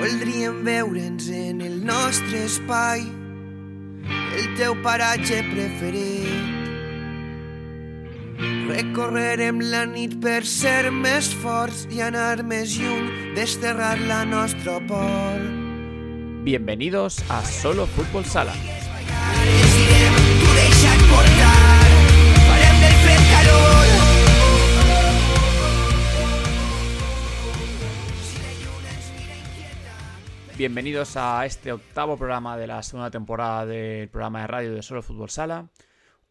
Voldríem veure'ns en el nostre espai, el teu paratge preferit. Recorrerem la nit per ser més forts i anar més lluny, desterrar la nostra por. Bienvenidos a Solo Fútbol Sala. Tu deixa't portar, farem del fred calor. Bienvenidos a este octavo programa de la segunda temporada del programa de radio de Solo Fútbol Sala.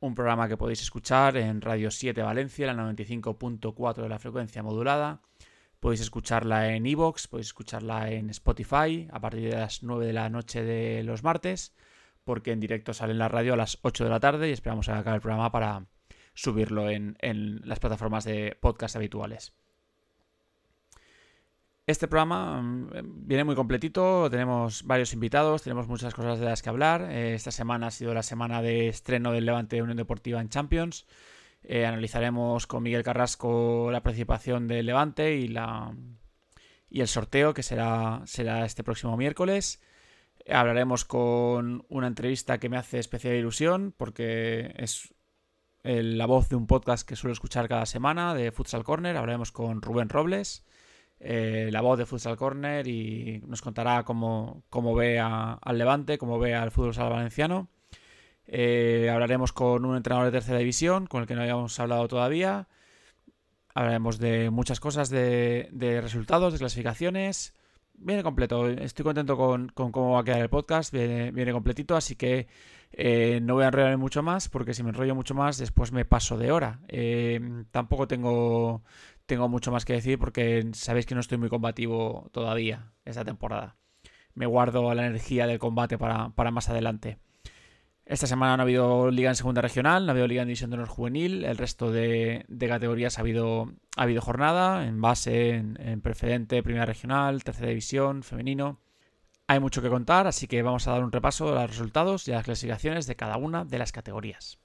Un programa que podéis escuchar en Radio 7 Valencia, la 95.4 de la frecuencia modulada. Podéis escucharla en iVoox, podéis escucharla en Spotify a partir de las 9 de la noche de los martes, porque en directo sale en la radio a las 8 de la tarde y esperamos a que acabe el programa para subirlo en, en las plataformas de podcast habituales. Este programa mm, viene muy completito, tenemos varios invitados, tenemos muchas cosas de las que hablar. Eh, esta semana ha sido la semana de estreno del Levante de Unión Deportiva en Champions. Eh, analizaremos con Miguel Carrasco la participación del Levante y, la, y el sorteo que será, será este próximo miércoles. Hablaremos con una entrevista que me hace especial ilusión porque es el- la voz de un podcast que suelo escuchar cada semana de Futsal Corner. Hablaremos con Rubén Robles eh, la voz de Futsal Corner y nos contará cómo, cómo ve al Levante, cómo ve al fútbol valenciano. Eh, hablaremos con un entrenador de tercera división, con el que no habíamos hablado todavía. Hablaremos de muchas cosas, de, resultados, de clasificaciones. Viene completo. Estoy contento con, con cómo va a quedar el podcast. Viene, completito, así que eh, no voy a enrollarme mucho más, porque si me enrollo mucho más, después me paso de hora. Tampoco tengo tengo mucho más que decir porque sabéis que no estoy muy combativo todavía esta temporada. Me guardo la energía del combate para, para más adelante. Esta semana no ha habido liga en segunda regional, no ha habido liga en división de honor juvenil, el resto de, categorías ha habido, ha habido jornada, en base, en, en preferente, primera regional, tercera división, femenino. Hay mucho que contar, así que vamos a dar un repaso a los resultados y a las clasificaciones de cada una de las categorías.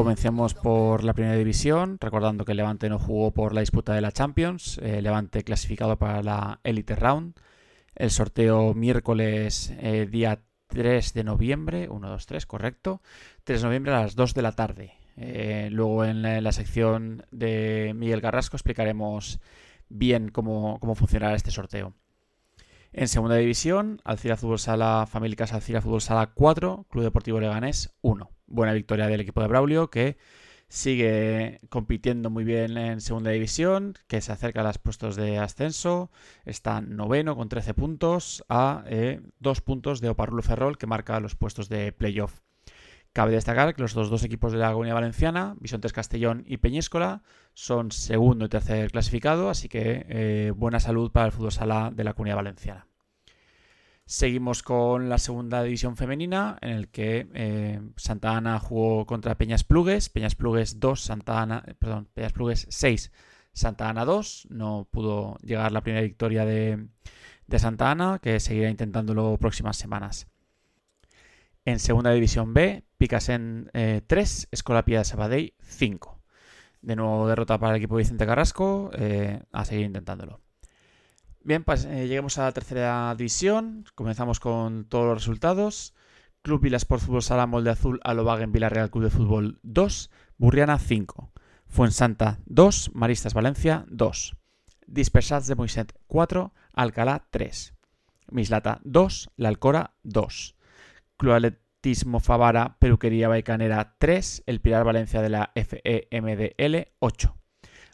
Comencemos por la primera división, recordando que Levante no jugó por la disputa de la Champions, eh, Levante clasificado para la Elite Round, el sorteo miércoles eh, día 3 de noviembre, 1, 2, 3, correcto, 3 de noviembre a las 2 de la tarde. Eh, luego en la, sección de Miguel Carrasco explicaremos bien cómo, cómo funcionará este sorteo. En segunda división, Alcira Fútbol Sala, Famílicas Alcira Fútbol Sala 4, Club Deportivo Leganés 1. Buena victoria del equipo de Braulio que sigue compitiendo muy bien en segunda división, que se acerca a los puestos de ascenso, está noveno con 13 puntos a eh, dos puntos de Oparrulo Ferrol que marca los puestos de playoff. Cabe destacar que los dos, dos equipos de la Comunidad Valenciana, Bisontes Castellón y Peñíscola, son segundo y tercer clasificado, así que eh, buena salud para el fútbol sala de la Comunidad Valenciana. Seguimos con la segunda división femenina, en el que eh, Santa Ana jugó contra Peñas Plugues, Peñas Plugues 2, Santa Ana, eh, perdón, Peñas Plugues 6, Santa Ana 2. No pudo llegar la primera victoria de, de Santa Ana, que seguirá intentándolo próximas semanas. En segunda división B, Picasen eh, 3, Escolapia de Sabadell 5. De nuevo derrota para el equipo Vicente Carrasco, eh, a seguir intentándolo. Bien, pues eh, a la tercera división. Comenzamos con todos los resultados. Club Vilasport Fútbol Sala Molde Azul Alobagen Villarreal Club de Fútbol 2, Burriana 5, Fuensanta 2, Maristas Valencia 2, Dispersats de Moiset 4, Alcalá 3, Mislata 2, La Alcora 2, Club Atletismo Favara Peluquería Baicanera 3, El Pilar Valencia de la FEMDL 8.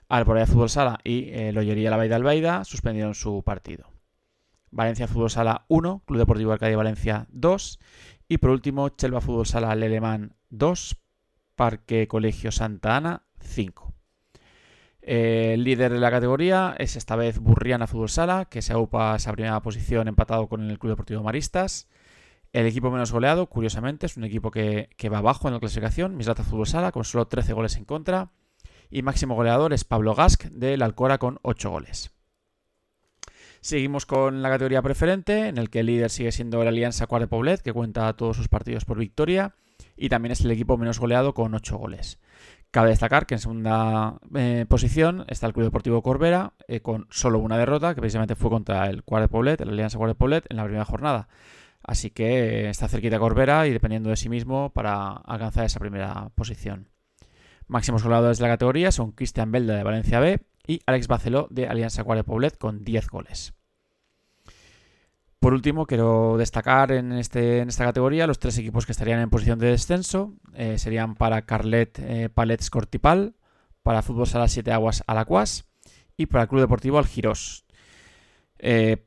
Alboraya Fútbol Sala y eh, La Baida Albaida suspendieron su partido. Valencia Fútbol Sala 1, Club Deportivo Arcadia Valencia 2 y por último Chelva Fútbol Sala Lelemán 2, Parque Colegio Santa Ana 5. Eh, el líder de la categoría es esta vez Burriana Fútbol Sala, que se aupa a esa primera posición empatado con el Club Deportivo Maristas. El equipo menos goleado, curiosamente, es un equipo que, va abajo en la clasificación, Mislata Fútbol Sala, con solo 13 goles en contra. Y máximo goleador es Pablo Gask del Alcora con 8 goles. Seguimos con la categoría preferente, en el que el líder sigue siendo la Alianza Cuart de Poblet, que cuenta todos sus partidos por victoria, y también es el equipo menos goleado con 8 goles. Cabe destacar que en segunda eh, posición está el Club Deportivo Corbera, eh, con solo una derrota, que precisamente fue contra el Cuart de Poblet, la Alianza Cuart de Poblet, en la primera jornada. Así que eh, está cerquita Corbera y dependiendo de sí mismo para alcanzar esa primera posición. Máximos goleadores de la categoría son Cristian Belda de Valencia B y Alex Baceló de Alianza Cuare Poblet con 10 goles. Por último, quiero destacar en, este, en esta categoría los tres equipos que estarían en posición de descenso. Eh, serían para Carlet eh, Palets Cortipal, para Fútbol Sala 7 Aguas Alacuas y para el Club Deportivo Algiros. Eh,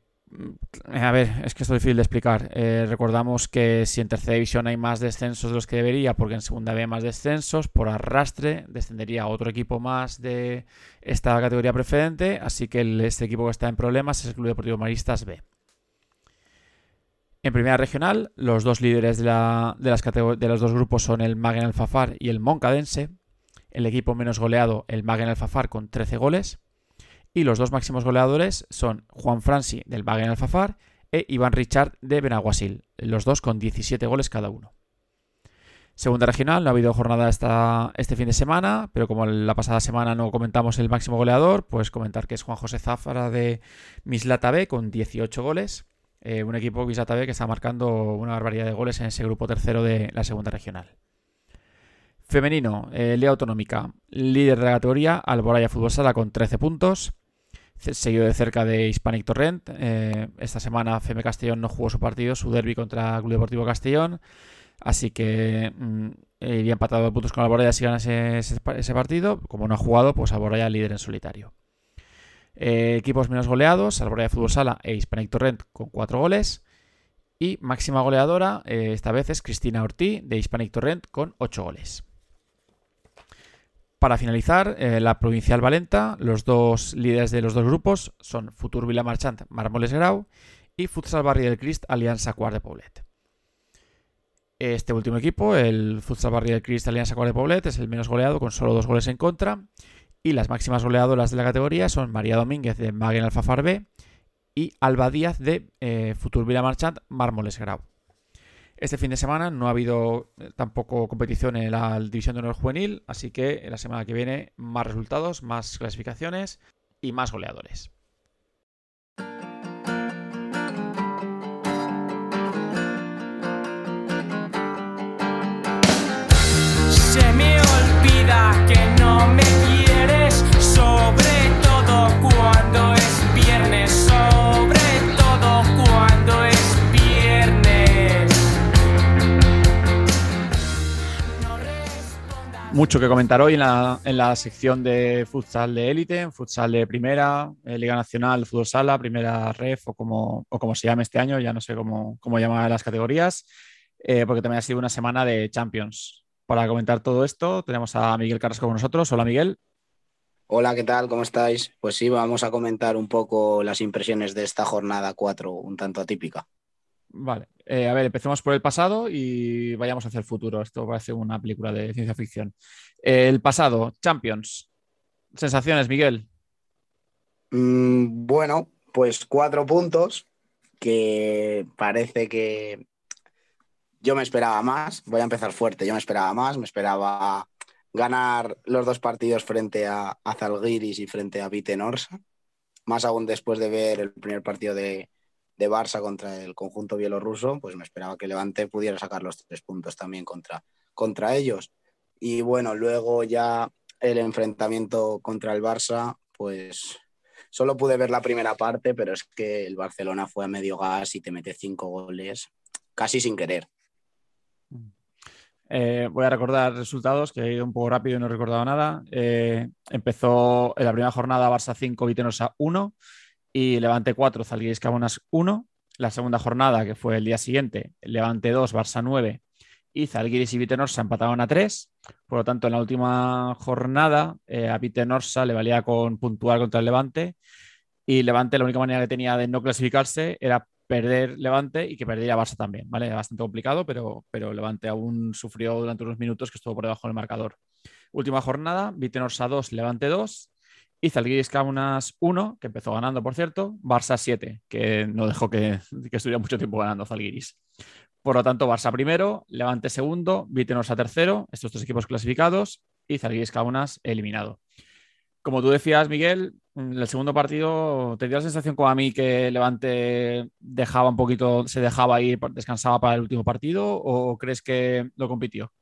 a ver, es que esto es difícil de explicar. Eh, recordamos que si en tercera división hay más descensos de los que debería, porque en segunda había más descensos, por arrastre descendería otro equipo más de esta categoría preferente, así que este equipo que está en problemas es el Club Deportivo Maristas B. En primera regional, los dos líderes de, de los dos grupos son el Magen Alfafar y el Moncadense. El equipo menos goleado, el Magen Alfafar, con 13 goles. Y los dos máximos goleadores son Juan Franci del Wagen Alfafar e Iván Richard de Benaguasil, los dos con 17 goles cada uno. Segunda regional, no ha habido jornada esta, este fin de semana, pero como la pasada semana no comentamos el máximo goleador, pues comentar que es Juan José Záfara de Mislata B con 18 goles. Eh, un equipo Mislata B que está marcando una barbaridad de goles en ese grupo tercero de la segunda regional. Femenino, eh, Liga Autonómica, líder de la categoría, Alboraya Fútbol Sala con 13 puntos seguido de cerca de Hispanic Torrent. Eh, esta semana FM Castellón no jugó su partido, su derby contra Club Deportivo Castellón. Así que mm, iría empatado de puntos con Alboraya si gana ese, partido. Como no ha jugado, pues Alboraya líder en solitario. Eh, equipos menos goleados, Alboraya Fútbol Sala e Hispanic Torrent con 4 goles. Y máxima goleadora, eh, esta vez es Cristina Ortiz de Hispanic Torrent con 8 goles. Para finalizar, eh, la Provincial Valenta, los dos líderes de los dos grupos son Futur Vila Marchant Marmoles Grau y Futsal Barri del Crist Alianza Cuart de Poblet. Este último equipo, el Futsal Barri del Crist Alianza Cuart de Poblet, es el menos goleado con solo dos goles en contra. Y las máximas goleadoras de la categoría son María Domínguez de Maguen Alfafar B y Alba Díaz de eh, Futur Vila Marchant Mármoles Grau. Este fin de semana no ha habido eh, tampoco competición en la División de Honor Juvenil, así que la semana que viene más resultados, más clasificaciones y más goleadores. Se me olvida que no me mucho que comentar hoy en la, sección de futsal de élite, futsal de primera, eh, Liga Nacional, Fútbol Sala, Primera Ref o como, como se llame este año, ya no sé cómo, cómo llamar las categorías, eh, porque también ha sido una semana de Champions. Para comentar todo esto, tenemos a Miguel Carrasco con nosotros. Hola, Miguel. Hola, ¿qué tal? ¿Cómo estáis? Pues sí, vamos a comentar un poco las impresiones de esta jornada 4, un tanto atípica. Vale, eh, a ver, empecemos por el pasado y vayamos hacia el futuro. Esto parece una película de ciencia ficción. el pasado, Champions. Sensaciones, Miguel. Mm, bueno, pues cuatro puntos que parece que yo me esperaba más. Voy a empezar fuerte. Yo me esperaba más. Me esperaba ganar los dos partidos frente a, a y frente a Vitenorsa. Más aún después de ver el primer partido de, de Barça contra el conjunto bielorruso, pues me esperaba que Levante pudiera sacar los tres puntos también contra, contra ellos. Y bueno, luego ya el enfrentamiento contra el Barça, pues solo pude ver la primera parte, pero es que el Barcelona fue a medio gas y te mete cinco goles casi sin querer. Eh, voy a recordar resultados, que he ido un poco rápido y no he recordado nada. Eh, empezó en la primera jornada Barça 5, Vitenosa 1 y Levante 4, Zalgiris Cabonas 1. La segunda jornada, que fue el día siguiente, Levante 2, Barça 9 y Zalgiris y Vitenorsa empataron a 3. Por lo tanto, en la última jornada eh, a Vitenorsa le valía con puntuar contra el Levante y Levante la única manera que tenía de no clasificarse era perder Levante y que perdiera Barça también, ¿vale? Bastante complicado, pero, pero Levante aún sufrió durante unos minutos que estuvo por debajo del marcador. Última jornada, Vitenorsa 2, Levante 2 y Zalgiris Kaunas 1, que empezó ganando, por cierto, Barça 7, que no dejó que, estuviera mucho tiempo ganando Zalgiris. Por lo tanto, Barça primero, Levante segundo, Vitenorsa tercero, estos tres equipos clasificados y Zalgiris Kaunas eliminado. Como tú decías, Miguel, en el segundo partido, ¿te dio la sensación como a mí que Levante dejaba un poquito, se dejaba ir, descansaba para el último partido o crees que lo compitió?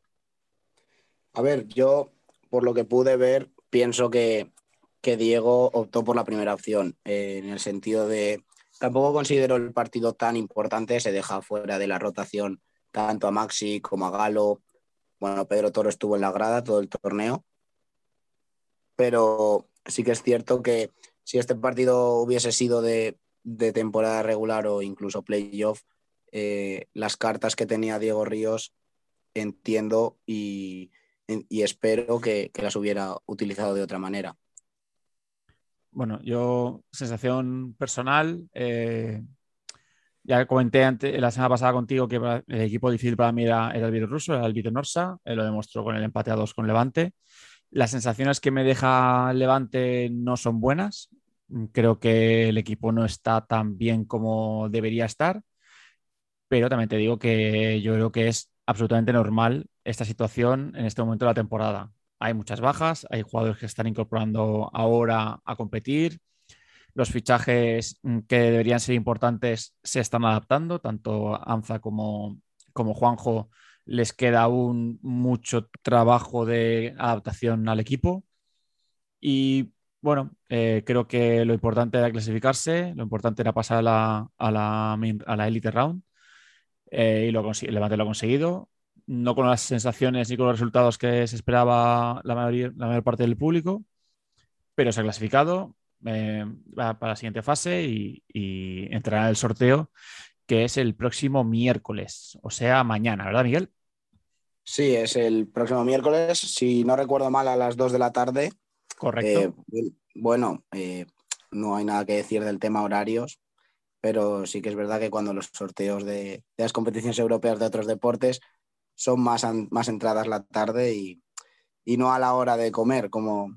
A ver, yo por lo que pude ver, pienso que, Diego optó por la primera opción, eh, en el sentido de, tampoco considero el partido tan importante, se deja fuera de la rotación tanto a Maxi como a Galo. Bueno, Pedro Toro estuvo en la grada todo el torneo, pero sí que es cierto que si este partido hubiese sido de, temporada regular o incluso playoff, eh, las cartas que tenía Diego Ríos entiendo y, y espero que, las hubiera utilizado de otra manera. Bueno, yo, sensación personal, eh, ya comenté antes, la semana pasada contigo que el equipo difícil para mí era, el Vito Ruso, era el Vito Norsa, lo demostró con el empate a dos con Levante. Las sensaciones que me deja Levante no son buenas. Creo que el equipo no está tan bien como debería estar, pero también te digo que yo creo que es absolutamente normal esta situación en este momento de la temporada. Hay muchas bajas, hay jugadores que están incorporando ahora a competir. Los fichajes mm, que deberían ser importantes se están adaptando, tanto Anza como, como Juanjo les queda aún mucho trabajo de adaptación al equipo. Y bueno, eh, creo que lo importante era clasificarse, lo importante era pasar a la, a la, a la Elite Round eh, y lo Levante lo ha conseguido. No con las sensaciones ni con los resultados que se esperaba la, mayor parte del público, pero se ha clasificado eh, para la siguiente fase y, entrará en el sorteo que es el próximo miércoles, o sea, mañana, ¿verdad, Miguel? Sí, es el próximo miércoles, si no recuerdo mal, a las 2 de la tarde. Correcto. Eh, bueno, no hay nada que decir del tema horarios pero sí que es verdad que cuando los sorteos de, las competiciones europeas de otros deportes son más, más entradas la tarde y, no a la hora de comer, como,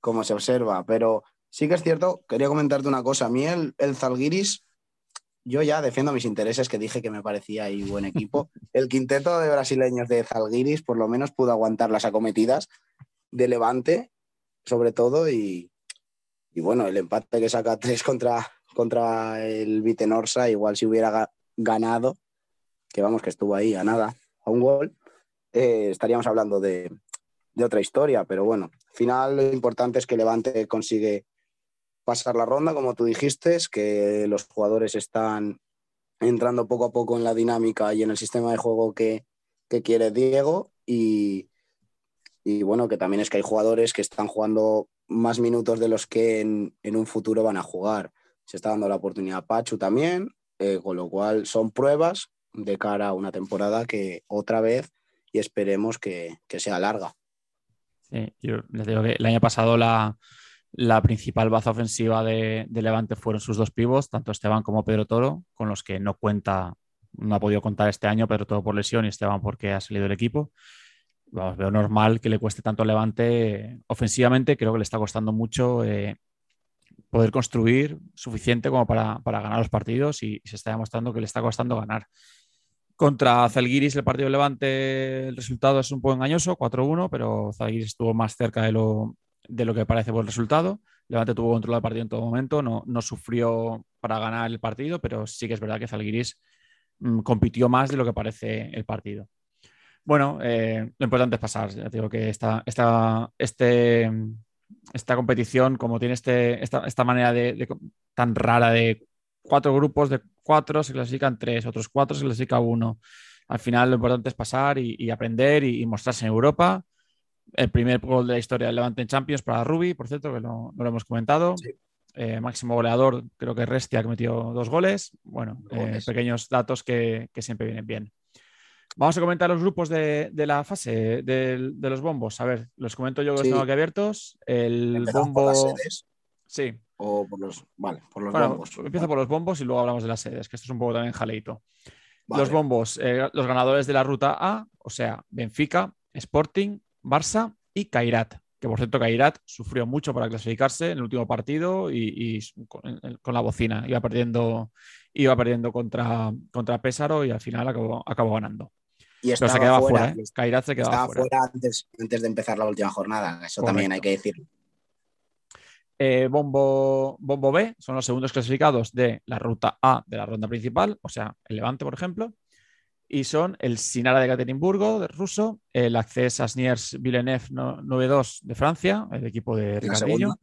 como se observa. Pero sí que es cierto, quería comentarte una cosa. A mí el, el Zalgiris, yo ya defiendo mis intereses, que dije que me parecía ahí buen equipo. El quinteto de brasileños de Zalgiris por lo menos pudo aguantar las acometidas de Levante, sobre todo, y, y bueno, el empate que saca tres contra, contra el Vitenorsa, igual si hubiera ganado, que vamos, que estuvo ahí a nada, a un gol, eh, estaríamos hablando de, otra historia, pero bueno, al final lo importante es que Levante consigue pasar la ronda, como tú dijiste, que los jugadores están entrando poco a poco en la dinámica y en el sistema de juego que, quiere Diego y, bueno, que también es que hay jugadores que están jugando más minutos de los que en, en un futuro van a jugar. Se está dando la oportunidad a Pachu también, eh, con lo cual son pruebas de cara a una temporada que otra vez y esperemos que, sea larga. Sí, yo les digo que el año pasado la, principal baza ofensiva de, Levante fueron sus dos pivos, tanto Esteban como Pedro Toro, con los que no cuenta, no ha podido contar este año, Pedro Toro por lesión y Esteban porque ha salido del equipo. Vamos, veo normal que le cueste tanto a Levante ofensivamente, creo que le está costando mucho eh, poder construir suficiente como para, ganar los partidos y, se está demostrando que le está costando ganar. Contra Zalgiris, el partido de Levante, el resultado es un poco engañoso, 4-1, pero Zalgiris estuvo más cerca de lo, de lo que parece por el resultado. Levante tuvo control del partido en todo momento, no, no sufrió para ganar el partido, pero sí que es verdad que Zalgiris mm, compitió más de lo que parece el partido. Bueno, eh, lo importante es pasar. Ya digo que esta, esta, este, esta competición, como tiene este, esta, manera de, tan rara de cuatro grupos de cuatro, se clasifican tres, otros cuatro se clasifica uno. Al final lo importante es pasar y, aprender y, mostrarse en Europa. El primer gol de la historia del Levante en Champions para Ruby, por cierto, que no, lo hemos comentado. Eh, máximo goleador, creo que Restia, que metió dos goles. Bueno, eh, pequeños datos que, que siempre vienen bien. Vamos a comentar los grupos de, la fase de, los bombos. A ver, los comento yo que los tengo aquí abiertos. El bombo. Sí. O por los, vale, por los Bueno, bombos. Empiezo por los bombos y luego hablamos de las sedes, que esto es un poco también jaleito. Vale. Los bombos, eh, los ganadores de la ruta A, o sea, Benfica, Sporting, Barça y Kairat. Que por cierto, Kairat sufrió mucho para clasificarse en el último partido y, y con, con, la bocina. Iba perdiendo, iba perdiendo contra, contra Pésaro y al final acabó, acabó ganando. Y Pero se quedaba fuera, ¿eh? Kairat se quedaba estaba fuera. fuera antes, antes de empezar la última jornada. Eso Correcto. también hay que decirlo. Eh, bombo, bombo B son los segundos clasificados de la ruta A de la ronda principal, o sea, el Levante, por ejemplo, y son el Sinara de Caterimburgo, de ruso, el Access Asniers Villeneuve 9-2 de Francia, el equipo de Ricardillo.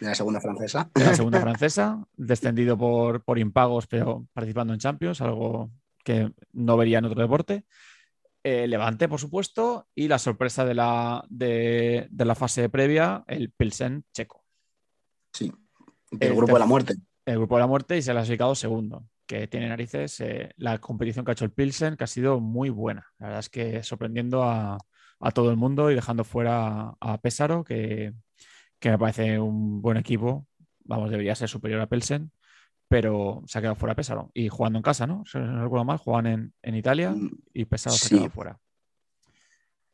De la segunda francesa. De la segunda francesa, descendido por, por impagos, pero participando en Champions, algo que no vería en otro deporte. Eh, Levante, por supuesto, y la sorpresa de la, de, de la fase previa, el Pilsen checo. Sí, el, el grupo de la muerte. El grupo de la muerte y se ha clasificado segundo, que tiene narices eh, la competición que ha hecho el Pilsen, que ha sido muy buena. La verdad es que sorprendiendo a, a todo el mundo y dejando fuera a Pésaro, que, que, me parece un buen equipo. Vamos, debería ser superior a Pilsen, pero se ha quedado fuera Pésaro. Y jugando en casa, ¿no? Si no recuerdo mal, juegan en, en Italia y Pésaro sí. se ha quedado fuera.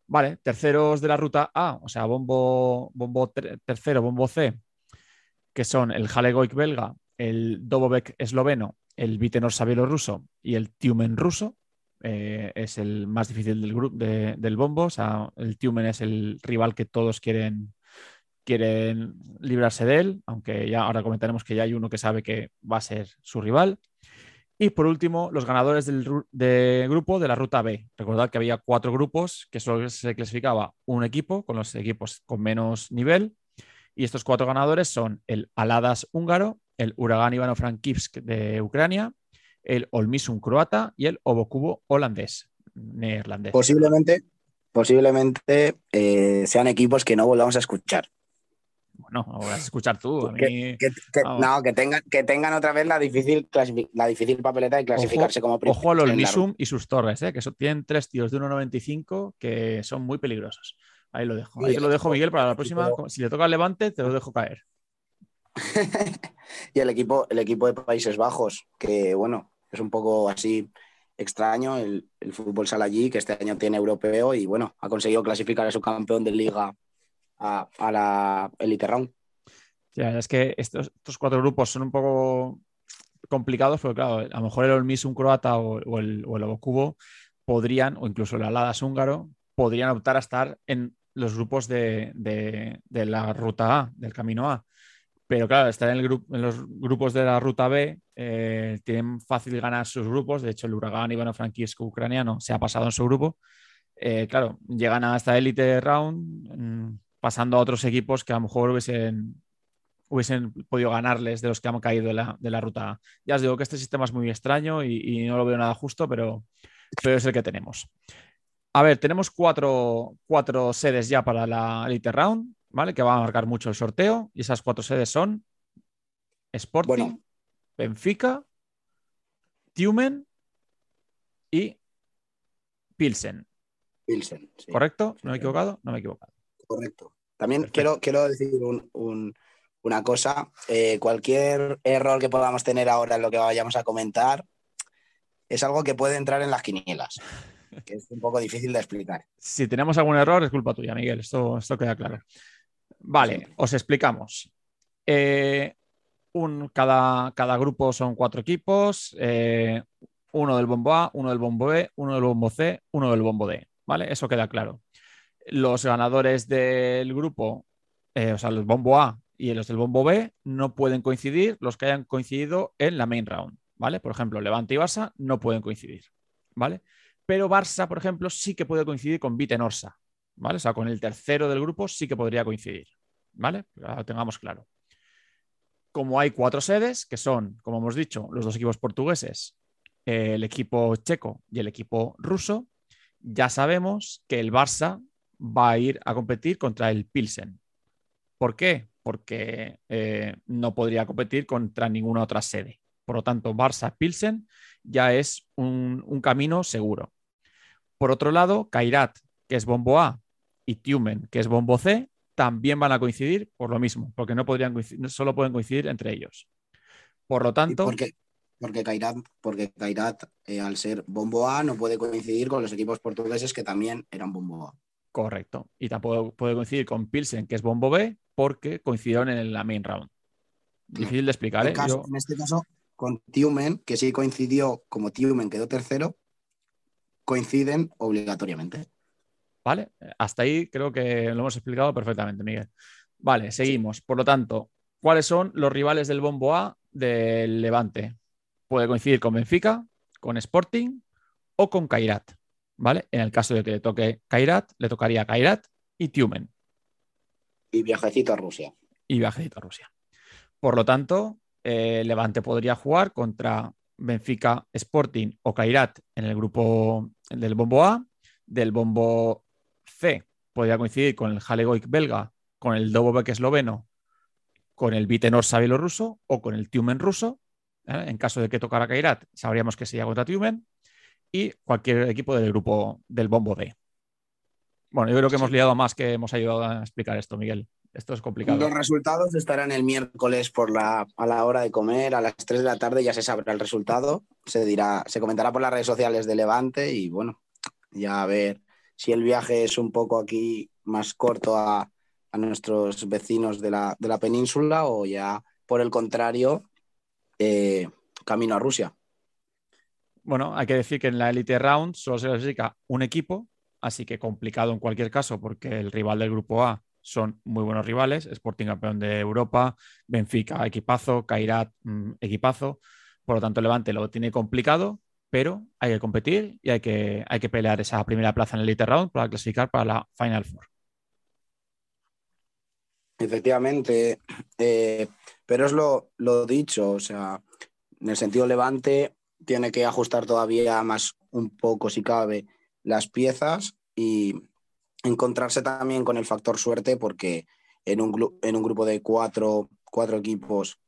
Vale, terceros de la ruta A, o sea, bombo, bombo tercero, bombo C, que son el Halegoik belga, el Dobovec esloveno, el Vitenorsa bielorruso y el Tiumen ruso. Eh, es el más difícil del, grupo de, del bombo. O sea, el Tiumen es el rival que todos quieren, quieren librarse de él, aunque ya ahora comentaremos que ya hay uno que sabe que va a ser su rival. Y por último, los ganadores del de grupo de la ruta B. Recordad que había cuatro grupos que solo se clasificaba un equipo con los equipos con menos nivel y estos cuatro ganadores son el Aladas húngaro, el Uragan Ivano-Frankivsk de Ucrania, el Olmisum croata y el Obokubo holandés, neerlandés. Posiblemente, posiblemente eh, sean equipos que no volvamos a escuchar. Bueno, no vas a escuchar tú. A mí, que, que, que, no, que tengan, que tengan otra vez la difícil, la difícil papeleta de clasificarse ojo, como primero. Ojo al Olmisum y sus torres, eh, que son, tienen tres tíos de 1,95 que son muy peligrosos. Ahí lo dejo. Ahí te lo dejo, Miguel, para la próxima. Si le toca al Levante, te lo dejo caer. y el equipo, el equipo de Países Bajos, que bueno, es un poco así extraño. El, el fútbol sale allí, que este año tiene europeo y bueno, ha conseguido clasificar a su campeón de liga a, a la Elite Round. Ya, es que estos, estos, cuatro grupos son un poco complicados, pero claro, a lo mejor el Olmis, un croata o, o el, o el Obokubo podrían, o incluso el Aladas húngaro, podrían optar a estar en los grupos de, de, de, la ruta A, del camino A. Pero claro, estar en, el grupo, en los grupos de la ruta B eh, tienen fácil ganar sus grupos. De hecho, el Uragan Ivano-Frankivsk ucraniano se ha pasado en su grupo. Eh, claro, llegan a esta élite round mmm, pasando a otros equipos que a lo mejor hubiesen, hubiesen podido ganarles de los que han caído de la, de la ruta A. Ya os digo que este sistema es muy extraño y, y no lo veo nada justo, pero, pero es el que tenemos. A ver, tenemos cuatro, cuatro, sedes ya para la Elite Round, ¿vale? Que va a marcar mucho el sorteo. Y esas cuatro sedes son Sporting, bueno. Benfica, Tumen y Pilsen. Pilsen. Sí. ¿Correcto? ¿No me he equivocado? No me he equivocado. Correcto. También quiero, quiero decir un, un, una cosa. Eh, cualquier error que podamos tener ahora en lo que vayamos a comentar es algo que puede entrar en las quinielas que es un poco difícil de explicar. Si tenemos algún error, es culpa tuya, Miguel. Esto, esto queda claro. Vale, os explicamos. Eh, un, cada, cada, grupo son cuatro equipos, eh, uno del bombo A, uno del bombo B, uno del bombo C, uno del bombo D. ¿Vale? Eso queda claro. Los ganadores del grupo, eh, o sea, los bombo A y los del bombo B, no pueden coincidir los que hayan coincidido en la main round. ¿Vale? Por ejemplo, Levante y Barça no pueden coincidir. ¿Vale? Pero Barça, por ejemplo, sí que puede coincidir con Vitenorsa, ¿vale? O sea, con el tercero del grupo sí que podría coincidir, ¿vale? Lo tengamos claro. Como hay cuatro sedes, que son, como hemos dicho, los dos equipos portugueses, el equipo checo y el equipo ruso, ya sabemos que el Barça va a ir a competir contra el Pilsen. ¿Por qué? Porque eh, no podría competir contra ninguna otra sede. Por lo tanto, Barça-Pilsen ya es un, un camino seguro. Por otro lado, Kairat, que es bombo A, y Tumen, que es bombo C, también van a coincidir por lo mismo, porque no podrían coincidir, solo pueden coincidir entre ellos. Por lo tanto. Porque, porque Kairat, porque Kairat eh, al ser bombo A, no puede coincidir con los equipos portugueses que también eran bombo A. Correcto. Y tampoco puede coincidir con Pilsen, que es bombo B, porque coincidieron en la main round. Difícil de explicar, ¿eh? En este caso, con Tiumen, que sí coincidió como Tiumen quedó tercero, coinciden obligatoriamente. Vale, hasta ahí creo que lo hemos explicado perfectamente, Miguel. Vale, seguimos. Por lo tanto, ¿cuáles son los rivales del bombo A del Levante? Puede coincidir con Benfica, con Sporting o con Kairat. ¿Vale? En el caso de que le toque Kairat, le tocaría Kairat y Tiumen. Y viajecito a Rusia. Y viajecito a Rusia. Por lo tanto, eh, Levante podría jugar contra Benfica, Sporting o Kairat en el grupo del bombo A. Del bombo C podría coincidir con el Halegoik belga, con el Dobovec esloveno, con el Vitenorsa bielorruso o con el Tiumen ruso. ¿eh? En caso de que tocara Kairat, sabríamos que sería contra Tiumen y cualquier equipo del grupo del bombo D. Bueno, yo creo que hemos liado más que hemos ayudado a explicar esto, Miguel. Esto es complicado. Los resultados estarán el miércoles por la, a la hora de comer, a las 3 de la tarde ya se sabrá el resultado. Se dirá, se comentará por las redes sociales de Levante y bueno, ya a ver si el viaje es un poco aquí más corto a, nuestros vecinos de la, península o ya por el contrario, eh, camino a Rusia. Bueno, hay que decir que en la Elite Round solo se clasifica un equipo, así que complicado en cualquier caso porque el rival del grupo A son muy buenos rivales, Sporting campeón de Europa, Benfica equipazo, Kairat mm, equipazo, por lo tanto Levante lo tiene complicado, pero hay que competir y hay que, hay que pelear esa primera plaza en el Elite Round para clasificar para la Final Four. Efectivamente, eh, pero es lo, dicho, o sea, en el sentido Levante tiene que ajustar todavía más un poco, si cabe, las piezas y encontrarse también con el factor suerte, porque en un, en un grupo de cuatro, cuatro equipos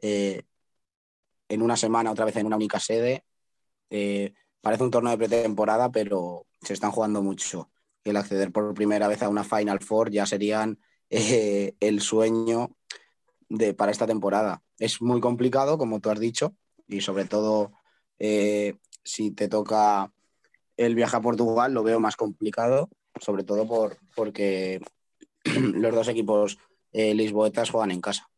eh, en una semana, otra vez en una única sede, eh, parece un torneo de pretemporada, pero se están jugando mucho. El acceder por primera vez a una Final Four ya serían eh, el sueño de, para esta temporada. Es muy complicado, como tú has dicho, y sobre todo eh, si te toca el viaje a Portugal, lo veo más complicado, sobre todo por, porque los dos equipos lisboetas juegan en casa.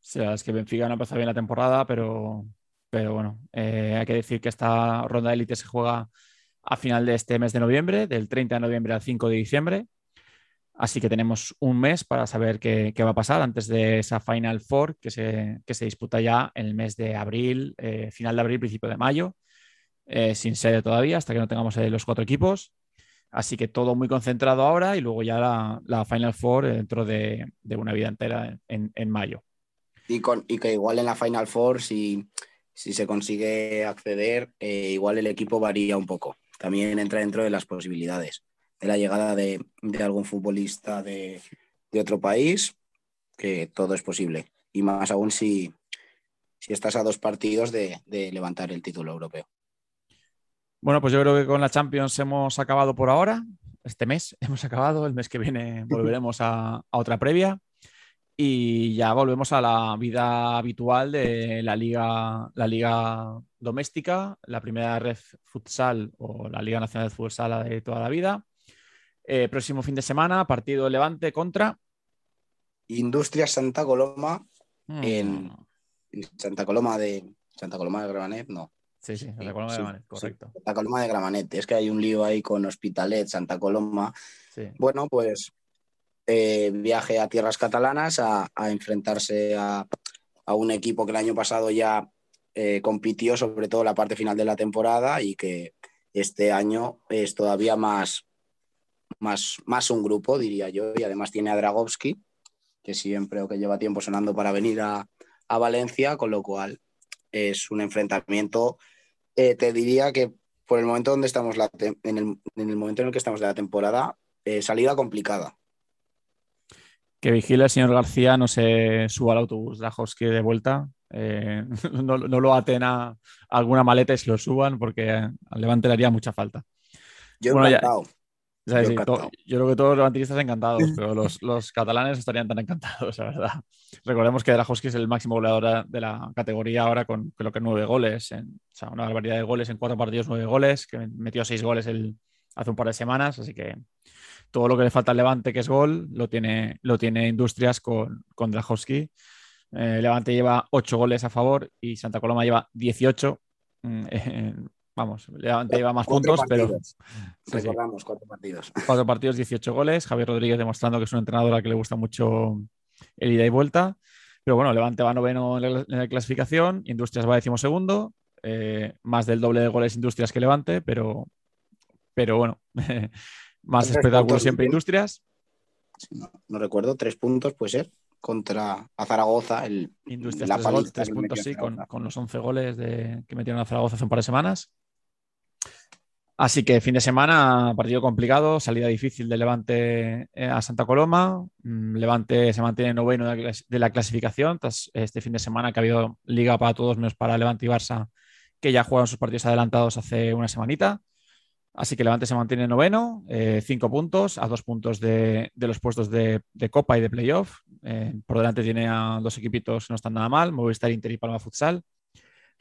Sea, es que Benfica no empezado bien la temporada, pero pero bueno, eh, hay que decir que esta ronda de élite se juega a final de este mes de noviembre, del 30 de noviembre al 5 de diciembre. Así que tenemos un mes para saber qué, va a pasar antes de esa Final Four que se, se disputa ya en el mes de abril, eh, final de abril, principio de mayo, eh, sin sede todavía, hasta que no tengamos los cuatro equipos. Así que todo muy concentrado ahora y luego ya la, Final Four dentro de, una vida entera en, mayo. Y, con, y que igual en la Final Four, si si se consigue acceder, eh, igual el equipo varía un poco. También entra dentro de las posibilidades de la llegada de, algún futbolista de, otro país, que todo es posible. Y más aún si, si estás a dos partidos de, levantar el título europeo. Bueno, pues yo creo que con la Champions hemos acabado por ahora. Este mes hemos acabado, el mes que viene volveremos a, a otra previa y ya volvemos a la vida habitual de la liga, la liga doméstica, la primera red futsal o la Liga Nacional de Futsal de toda la vida. Eh, próximo fin de semana, partido Levante contra Industria Santa Coloma hmm. en Santa Coloma de Santa Coloma de Gramanet, no. Sí, sí, Santa Coloma de Gramanet, correcto. Santa Coloma de Gramanet, es que hay un lío ahí con Hospitalet, Santa Coloma. Bueno, pues eh, viaje a tierras catalanas a, enfrentarse a, un equipo que el año pasado ya eh, compitió sobre todo la parte final de la temporada y que este año es todavía más, más, más un grupo, diría yo, y además tiene a Dragovski, que siempre o que lleva tiempo sonando para venir a, Valencia, con lo cual es un enfrentamiento, eh, te diría que por el momento donde estamos en, el, momento en el que estamos de la temporada, salida complicada que vigile el señor García no se suba al autobús de de vuelta. Eh, no, lo aten a alguna maleta y se lo suban porque al Levante le haría mucha falta. Yo bueno, yo, creo que todos los levantistas encantados, pero los, catalanes estarían tan encantados, la verdad. Recordemos que Drajowski es el máximo goleador de la categoría ahora con creo que nueve goles, en, o sea, una barbaridad de goles en cuatro partidos, nueve goles, que metió seis goles el, hace un par de semanas, así que todo lo que le falta al Levante, que es gol, lo tiene, lo tiene Industrias con, con Drajowski. Eh, Levante lleva ocho goles a favor y Santa Coloma lleva 18. Mm, eh, vamos, Levante lleva más puntos, pero. Recordamos, cuatro partidos. Cuatro partidos, 18 goles. Javier Rodríguez demostrando que es un entrenador a que le gusta mucho el ida y vuelta. Pero bueno, Levante va noveno en la, clasificación, Industrias va décimo segundo, eh, más del doble de goles Industrias que Levante, pero, pero bueno, más espectáculo siempre Industrias. No, recuerdo, tres puntos puede ser contra a Zaragoza. El, Industrias, la tres, puntos, sí, con, los 11 goles de, que metieron a Zaragoza hace un par de semanas. Así que fin de semana, partido complicado, salida difícil de Levante eh, a Santa Coloma. Mm, Levante se mantiene noveno de la clasificación tras este fin de semana que ha habido liga para todos menos para Levante y Barça, que ya jugaron sus partidos adelantados hace una semanita. Así que Levante se mantiene noveno, eh, cinco puntos, a dos puntos de, los puestos de, Copa y de Playoff. Eh, por delante tiene a dos equipitos que no están nada mal, Movistar Inter y Palma Futsal.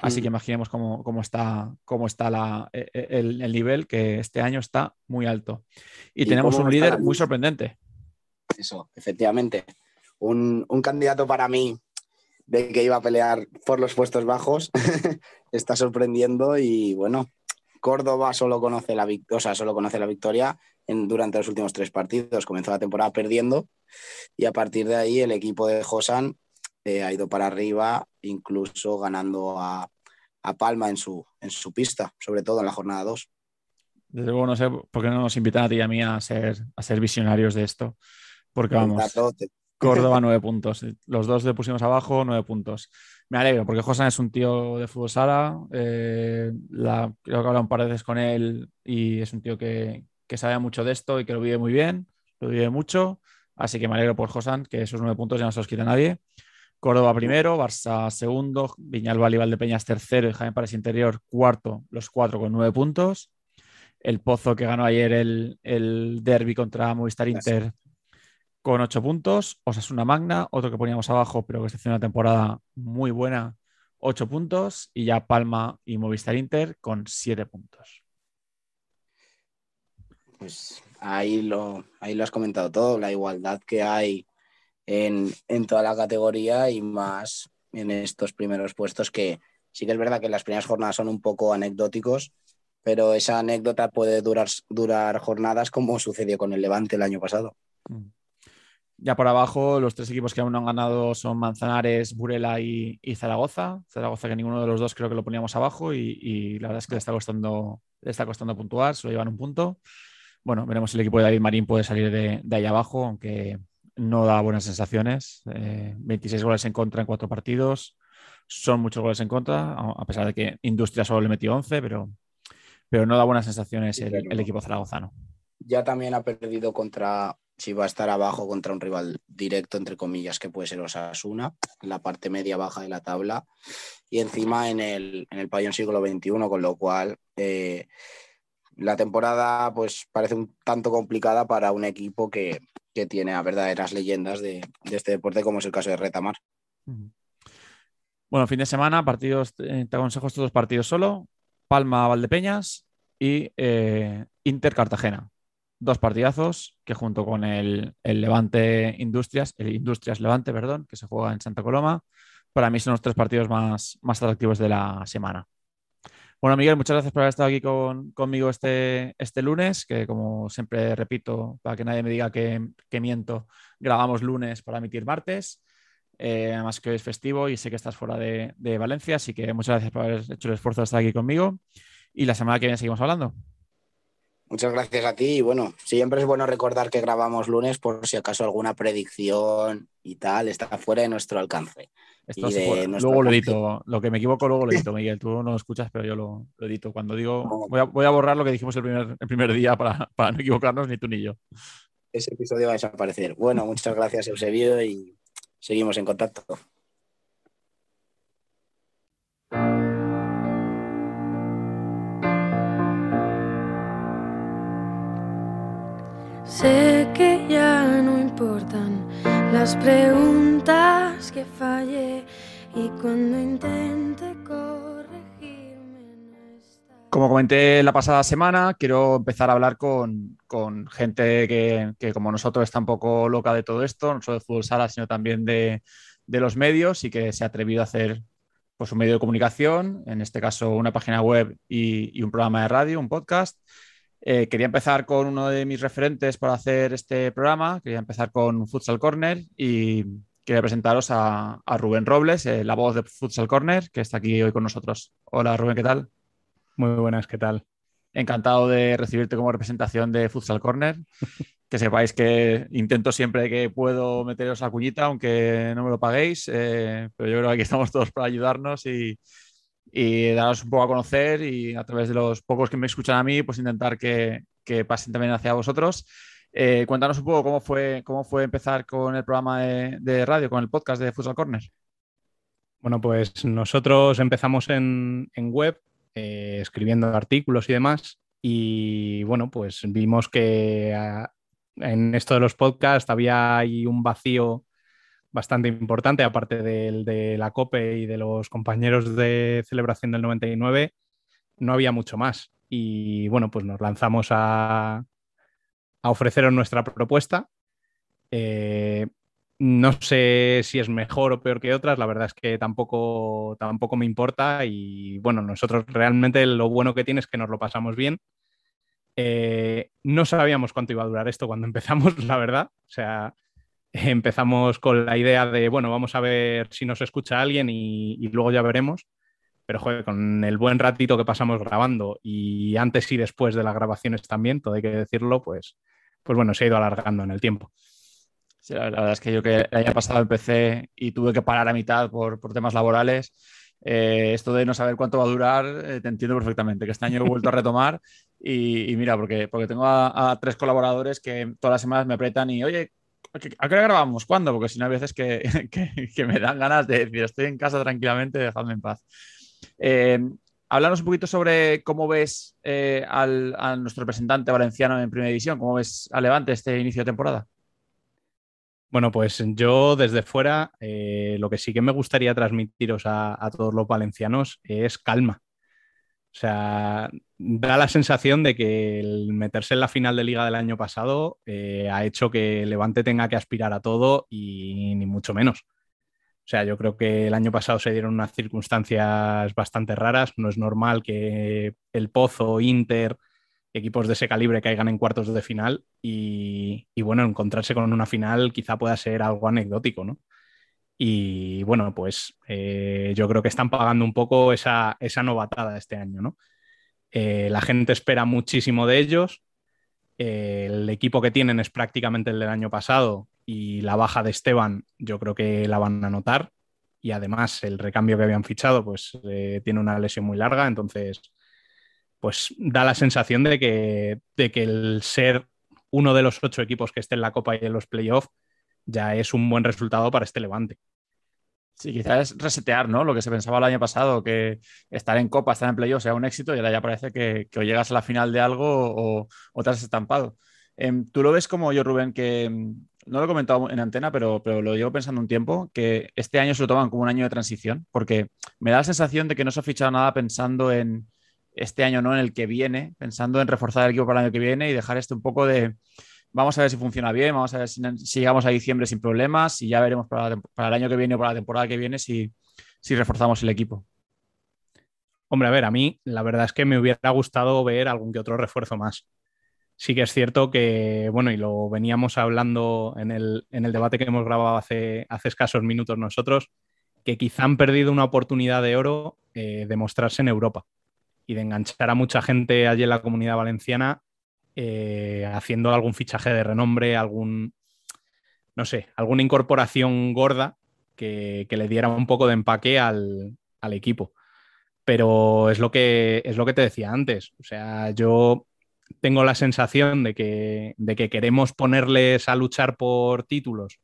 Así que imaginemos cómo, está, cómo está e, e, el, nivel, que este año está muy alto. Y, tenemos un líder muy sorprendente. Eso, efectivamente. Un, candidato para mí de que iba a pelear por los puestos bajos está sorprendiendo y bueno, Córdoba solo conoce la, victoria, solo conoce la victoria en, durante los últimos tres partidos. Comenzó la temporada perdiendo y a partir de ahí el equipo de Josan eh, ha ido para arriba, incluso ganando a, Palma en su, en su pista, sobre todo en la jornada 2. Desde luego no sé por qué no nos invitan a ti y a mí a ser, a ser visionarios de esto, porque vamos, Córdoba nueve puntos, los dos le pusimos abajo nueve puntos. Me alegro, porque Josan es un tío de fútbol sala, eh, creo que he hablado un par de veces con él y es un tío que, que sabe mucho de esto y que lo vive muy bien, lo vive mucho, así que me alegro por Josan, que esos nueve puntos ya no se los quita nadie. Córdoba primero, Barça segundo, Viñalbal y Valdepeñas tercero y Jaime Pares Interior cuarto, los cuatro con nueve puntos. El Pozo que ganó ayer el, el derby contra Movistar Inter con ocho puntos. Osasuna Magna, otro que poníamos abajo, pero que está haciendo una temporada muy buena, ocho puntos. Y ya Palma y Movistar Inter con siete puntos. Pues ahí lo, ahí lo has comentado todo, la igualdad que hay en, toda la categoría y más en estos primeros puestos que sí que es verdad que las primeras jornadas son un poco anecdóticos, pero esa anécdota puede durar, durar jornadas como sucedió con el Levante el año pasado. Mm. Ya por abajo, los tres equipos que aún no han ganado son Manzanares, Burela y, Zaragoza. Zaragoza que ninguno de los dos creo que lo poníamos abajo y, la verdad es que le está costando, le está costando puntuar, solo llevan un punto. Bueno, veremos si el equipo de David Marín puede salir de, de ahí abajo, aunque no da buenas sensaciones. 26 eh, goles en contra en cuatro partidos. Son muchos goles en contra, a pesar de que Industria solo le metió 11, pero, pero no da buenas sensaciones el, equipo zaragozano. Ya también ha perdido contra, si va a estar abajo contra un rival directo, entre comillas, que puede ser Osasuna, en la parte media baja de la tabla, y encima en el, en el pabellón siglo XXI, con lo cual eh, la temporada pues parece un tanto complicada para un equipo que, tiene a verdaderas leyendas de, este deporte, como es el caso de Retamar. Bueno, fin de semana, partidos, eh, te aconsejo estos dos partidos solo, Palma Valdepeñas y eh, Inter Cartagena. Dos partidazos que junto con el, Levante Industrias, el Industrias Levante, perdón, que se juega en Santa Coloma, para mí son los tres partidos más, más atractivos de la semana. Bueno, Miguel, muchas gracias por haber estado aquí conmigo este, este lunes, que como siempre repito, para que nadie me diga que, miento, grabamos lunes para emitir martes. Eh, además que hoy es festivo y sé que estás fuera de, Valencia, así que muchas gracias por haber hecho el esfuerzo de estar aquí conmigo. Y la semana que viene seguimos hablando. Muchas gracias a ti. Y bueno, siempre es bueno recordar que grabamos lunes por si acaso alguna predicción y tal está fuera de nuestro alcance. Luego lo edito. Lo que me equivoco, luego lo edito, Miguel. Tú no lo escuchas, pero yo lo, edito. Cuando digo, voy a, borrar lo que dijimos el primer, el primer día para, para, no equivocarnos ni tú ni yo. Ese episodio va a desaparecer. Bueno, muchas gracias, Eusebio, y seguimos en contacto. Sé que ya no importan las preguntas que falle y cuando intente corregirme. Como comenté la pasada semana, quiero empezar a hablar con, con gente que, que, como nosotros, está un poco loca de todo esto, no solo de fútbol sala, sino también de, de los medios y que se ha atrevido a hacer pues, un medio de comunicación, en este caso una página web y, y un programa de radio, un podcast. Eh, quería empezar con uno de mis referentes para hacer este programa, quería empezar con Futsal Corner y quería presentaros a, a Rubén Robles, eh, la voz de Futsal Corner, que está aquí hoy con nosotros. Hola Rubén, ¿qué tal? Muy buenas, ¿qué tal? Encantado de recibirte como representación de Futsal Corner. que sepáis que intento siempre que puedo meteros la cuñita, aunque no me lo paguéis, eh, pero yo creo que aquí estamos todos para ayudarnos y, y, daros un poco a conocer y a través de los pocos que me escuchan a mí, pues intentar que, que pasen también hacia vosotros. Eh, cuéntanos un poco cómo fue, cómo fue empezar con el programa de, radio, con el podcast de Futsal Corner. Bueno, pues nosotros empezamos en, en web, eh, escribiendo artículos y demás, y bueno, pues vimos que a, en esto de los podcasts había ahí un vacío bastante importante, aparte del de la COPE y de los compañeros de celebración del 99, no había mucho más. Y bueno, pues nos lanzamos a, a ofreceros nuestra propuesta. Eh, no sé si es mejor o peor que otras, la verdad es que tampoco, tampoco me importa y bueno, nosotros realmente lo bueno que tiene es que nos lo pasamos bien eh, no sabíamos cuánto iba a durar esto cuando empezamos, la verdad. O sea, empezamos con la idea de, bueno, vamos a ver si nos escucha alguien y, y luego ya veremos. Pero joder, con el buen ratito que pasamos grabando y antes y después de las grabaciones también, todo hay que decirlo, pues, pues bueno, se ha ido alargando en el tiempo. Sí, la verdad es que yo que el año pasado empecé y tuve que parar a mitad por, por temas laborales. Eh, esto de no saber cuánto va a durar, eh, te entiendo perfectamente, que este año he vuelto a retomar y, y mira, porque, porque tengo a, a, tres colaboradores que todas las semanas me apretan y, oye, ¿a qué hora grabamos? ¿Cuándo? Porque si no hay veces que, que, me dan ganas de decir, estoy en casa tranquilamente, dejadme en paz. Eh, un poquito sobre cómo ves eh, al, a nuestro representante valenciano en Primera División, cómo ves a Levante este inicio de temporada. Bueno, pues yo desde fuera eh, lo que sí que me gustaría transmitiros a, a, todos los valencianos es calma. O sea, da la sensación de que el meterse en la final de liga del año pasado eh, ha hecho que Levante tenga que aspirar a todo y ni mucho menos. O sea, yo creo que el año pasado se dieron unas circunstancias bastante raras. No es normal que el Pozo, Inter, equipos de ese calibre caigan en cuartos de final y, y, bueno, encontrarse con una final quizá pueda ser algo anecdótico, ¿no? Y bueno, pues eh, yo creo que están pagando un poco esa, esa novatada este año, ¿no? Eh, la gente espera muchísimo de ellos. Eh, el equipo que tienen es prácticamente el del año pasado y la baja de Esteban yo creo que la van a notar. Y además el recambio que habían fichado pues tiene una lesión muy larga, entonces pues da la sensación de que, de que el ser uno de los ocho equipos que esté en la Copa y en los playoffs ya es un buen resultado para este Levante. Sí, quizás es resetear, ¿no? Lo que se pensaba el año pasado, que estar en Copa, estar en playoff sea un éxito y ahora ya parece que, o llegas a la final de algo o, te has estampado. Eh, ¿Tú lo ves como yo, Rubén, que no lo he comentado en antena, pero, pero lo llevo pensando un tiempo, que este año se lo toman como un año de transición? Porque me da la sensación de que no se ha fichado nada pensando en este año, no en el que viene, pensando en reforzar el equipo para el año que viene y dejar este un poco de vamos a ver si funciona bien, vamos a ver si, llegamos a diciembre sin problemas y ya veremos para, el año que viene o para la temporada que viene si, reforzamos el equipo. Hombre, a ver, a mí la verdad es que me hubiera gustado ver algún que otro refuerzo más. Sí que es cierto que, bueno, y lo veníamos hablando en el, en el debate que hemos grabado hace, hace escasos minutos nosotros, que quizá han perdido una oportunidad de oro eh, de mostrarse en Europa y de enganchar a mucha gente allí en la comunidad valenciana eh, haciendo algún fichaje de renombre, algún, no sé, alguna incorporación gorda que, que le diera un poco de empaque al, al, equipo. Pero es lo, que, es lo que te decía antes. O sea, yo tengo la sensación de que, de que queremos ponerles a luchar por títulos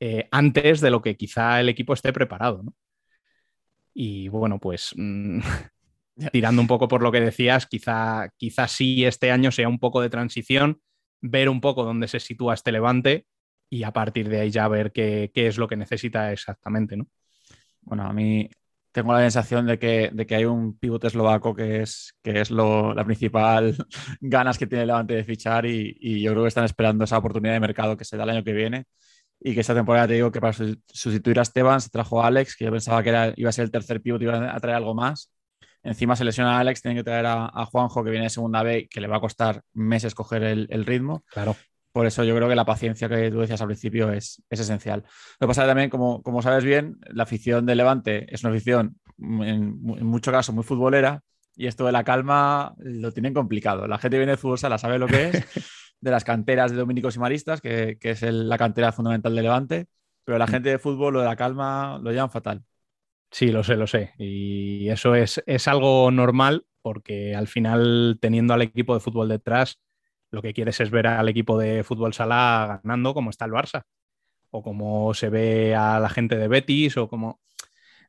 eh, antes de lo que quizá el equipo esté preparado. Y bueno, pues mmm, tirando un poco por lo que decías, quizá, quizá sí este año sea un poco de transición, ver un poco dónde se sitúa este levante y a partir de ahí ya ver qué, qué es lo que necesita exactamente, ¿no? Bueno, a mí tengo la sensación de que, de que hay un pivote eslovaco que es, que es lo, la principal ganas que tiene el Levante de fichar y, y, yo creo que están esperando esa oportunidad de mercado que se da el año que viene y que esta temporada te digo que para sustituir a Esteban se trajo a Alex, que yo pensaba que era, iba a ser el tercer pivote, iba a traer algo más. Encima se lesiona a Alex, tienen que traer a, a Juanjo, que viene de segunda B, que le va a costar meses coger el, el ritmo. Claro. Por eso yo creo que la paciencia que tú decías al principio es, es esencial. Lo que pasa también, como, como sabes bien, la afición de Levante es una afición en, en mucho caso muy futbolera y esto de la calma lo tienen complicado. La gente viene de fútbol sala, sabe lo que es, de las canteras de dominicos y maristas, que, que es el, la cantera fundamental de Levante, pero la gente de fútbol lo de la calma lo llevan fatal. Sí, lo sé, lo sé. Y eso es, es algo normal porque al final, teniendo al equipo de fútbol detrás, lo que quieres es ver al equipo de fútbol sala ganando como está el Barça, o como se ve a la gente de Betis, o como...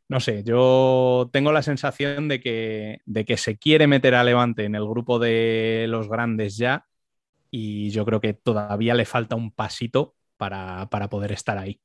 No sé, yo tengo la sensación de que, de que se quiere meter a Levante en el grupo de los grandes ya, y yo creo que todavía le falta un pasito para, para poder estar ahí.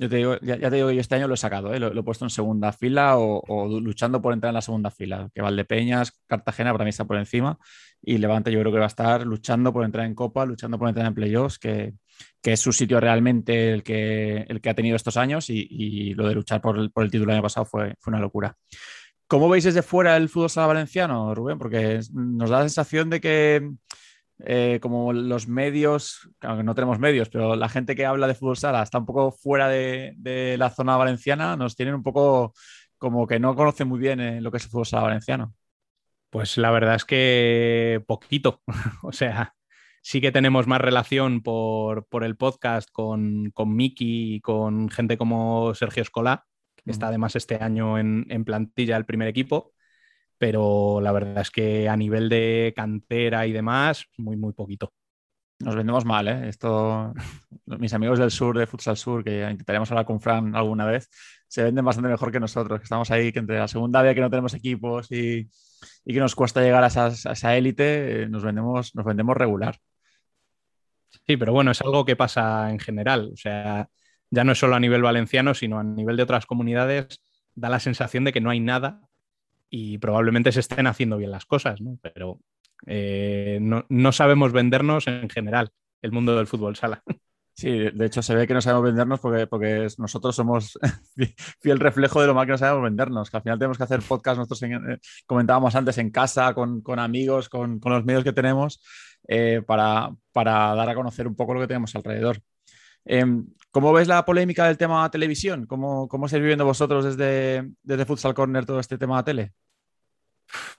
Yo te digo, ya, te digo que yo este año lo he sacado, ¿eh? lo, he puesto en segunda fila o, luchando por entrar en la segunda fila. Que Valdepeñas, Cartagena para mí está por encima y Levante yo creo que va a estar luchando por entrar en Copa, luchando por entrar en playoffs, que, que es su sitio realmente el que, el que ha tenido estos años y, y lo de luchar por el, por el título el año pasado fue, fue una locura. ¿Cómo veis desde fuera el fútbol sala valenciano, Rubén? Porque nos da la sensación de que eh, como los medios, claro que no tenemos medios, pero la gente que habla de fútbol sala está un poco fuera de, de la zona valenciana, nos tienen un poco como que no conocen muy bien eh, lo que es el fútbol sala valenciano. Pues la verdad es que poquito, o sea, sí que tenemos más relación por, por el podcast con, con Miki y con gente como Sergio Escolá, que está además este año en, en plantilla del primer equipo pero la verdad es que a nivel de cantera y demás, muy, muy poquito. Nos vendemos mal, ¿eh? Esto, mis amigos del sur, de Futsal Sur, que intentaremos hablar con Fran alguna vez, se venden bastante mejor que nosotros, que estamos ahí, que entre la segunda vez que no tenemos equipos y, y que nos cuesta llegar a, esas, a esa élite, eh, nos vendemos, nos vendemos regular. Sí, pero bueno, es algo que pasa en general, o sea, ya no es solo a nivel valenciano, sino a nivel de otras comunidades, da la sensación de que no hay nada y probablemente se estén haciendo bien las cosas, ¿no? pero eh, no, no, sabemos vendernos en general el mundo del fútbol sala. Sí, de hecho se ve que no sabemos vendernos porque, porque nosotros somos fiel reflejo de lo mal que no sabemos vendernos, que al final tenemos que hacer podcast, nosotros eh, comentábamos antes en casa, con, con amigos, con, con, los medios que tenemos, eh, para, para, dar a conocer un poco lo que tenemos alrededor. Eh, ¿Cómo ves la polémica del tema televisión? ¿Cómo, cómo estáis viviendo vosotros desde, desde Futsal Corner todo este tema de tele?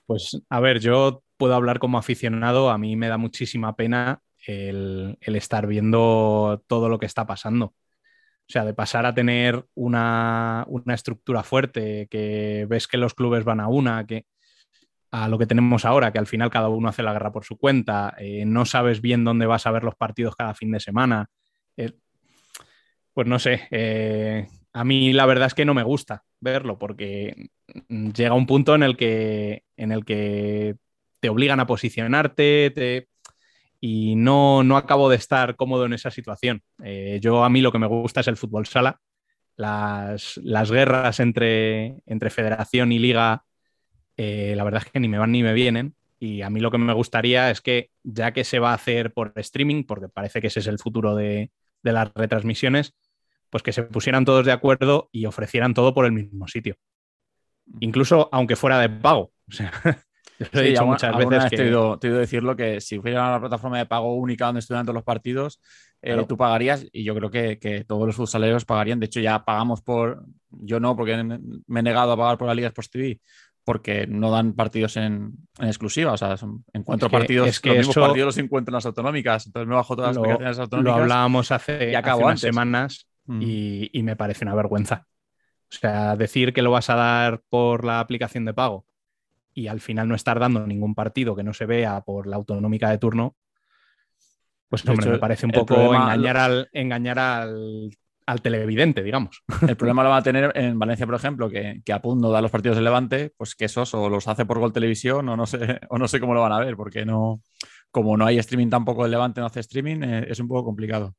Pues a ver, yo puedo hablar como aficionado, a mí me da muchísima pena el, el, estar viendo todo lo que está pasando. O sea, de pasar a tener una, una, estructura fuerte, que ves que los clubes van a una, que a lo que tenemos ahora, que al final cada uno hace la guerra por su cuenta, eh, no sabes bien dónde vas a ver los partidos cada fin de semana. Eh, pues no sé, eh, a mí la verdad es que no me gusta verlo porque llega un punto en el que, en el que te obligan a posicionarte te, y no, no acabo de estar cómodo en esa situación. Eh, yo a mí lo que me gusta es el fútbol sala. Las, las guerras entre, entre federación y liga, eh, la verdad es que ni me van ni me vienen. Y a mí lo que me gustaría es que, ya que se va a hacer por streaming, porque parece que ese es el futuro de, de las retransmisiones, pues que se pusieran todos de acuerdo y ofrecieran todo por el mismo sitio. Incluso aunque fuera de pago. O sea, yo lo he sí, dicho muchas veces. que... Te he, oído, te he oído decirlo que si hubiera una plataforma de pago única donde estuvieran todos los partidos, eh, claro. tú pagarías y yo creo que, que todos los futsaleros pagarían. De hecho, ya pagamos por. Yo no, porque me he negado a pagar por la Liga Sports TV porque no dan partidos en, en exclusiva, o sea, son, encuentro es que, partidos, es que los mismos partidos los encuentro en las autonómicas, entonces me bajo todas las aplicaciones autonómicas. Lo hablábamos hace, unas semanas mm. y, y, me parece una vergüenza. O sea, decir que lo vas a dar por la aplicación de pago y al final no estar dando ningún partido que no se vea por la autonómica de turno, pues hombre, hecho, me parece un poco problema, engañar, al, engañar al al televidente, digamos. El problema lo va a tener en Valencia, por ejemplo, que, que Apun no da los partidos de Levante, pues que esos o los hace por Gol Televisión o no sé, o no sé cómo lo van a ver, porque no, como no hay streaming tampoco el Levante no hace streaming, eh, es un poco complicado.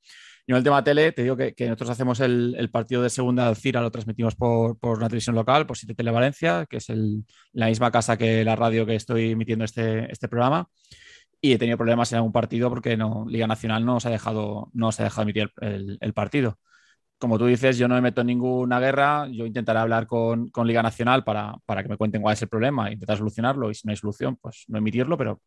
Yo en el tema tele, te digo que, nosotros hacemos el, partido de segunda Alcira, lo transmitimos por, una televisión local, por Siete Tele Valencia, que es la misma casa que la radio que estoy emitiendo este, este programa. Y he tenido problemas en algún partido porque no, Liga Nacional no os ha dejado, no os ha dejado emitir el, partido. Como tú dices, yo no me meto en ninguna guerra, yo intentaré hablar con, con Liga Nacional para, para, que me cuenten cuál es el problema, intentar solucionarlo y si no hay solución, pues no emitirlo, pero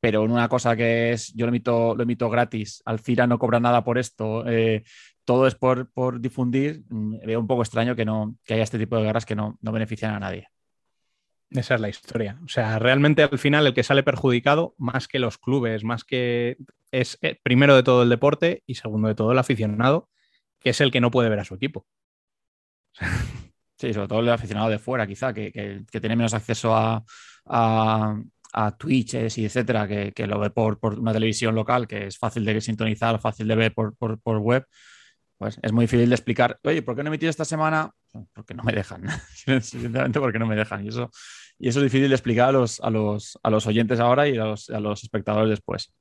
pero en una cosa que es, yo lo emito, lo emito gratis, Alcira no cobra nada por esto, eh, todo es por, por, difundir, mm, veo un poco extraño que, no, que haya este tipo de guerras que no, no benefician a nadie. Esa es la historia. O sea, realmente al final el que sale perjudicado, más que los clubes, más que es eh, primero de todo el deporte y segundo de todo el aficionado, que es el que no puede ver a su equipo. Sí, sobre todo el aficionado de fuera, quizá, que, que, tiene menos acceso a, a Twitch y etcétera, que, que, lo ve por, por, una televisión local, que es fácil de sintonizar, fácil de ver por, por, por, web, pues es muy difícil de explicar, oye, ¿por qué no he emitido esta semana? Porque no me dejan, sinceramente porque no me dejan. Y eso, y eso es difícil de explicar a los, a los, a los oyentes ahora y a los, a los espectadores después.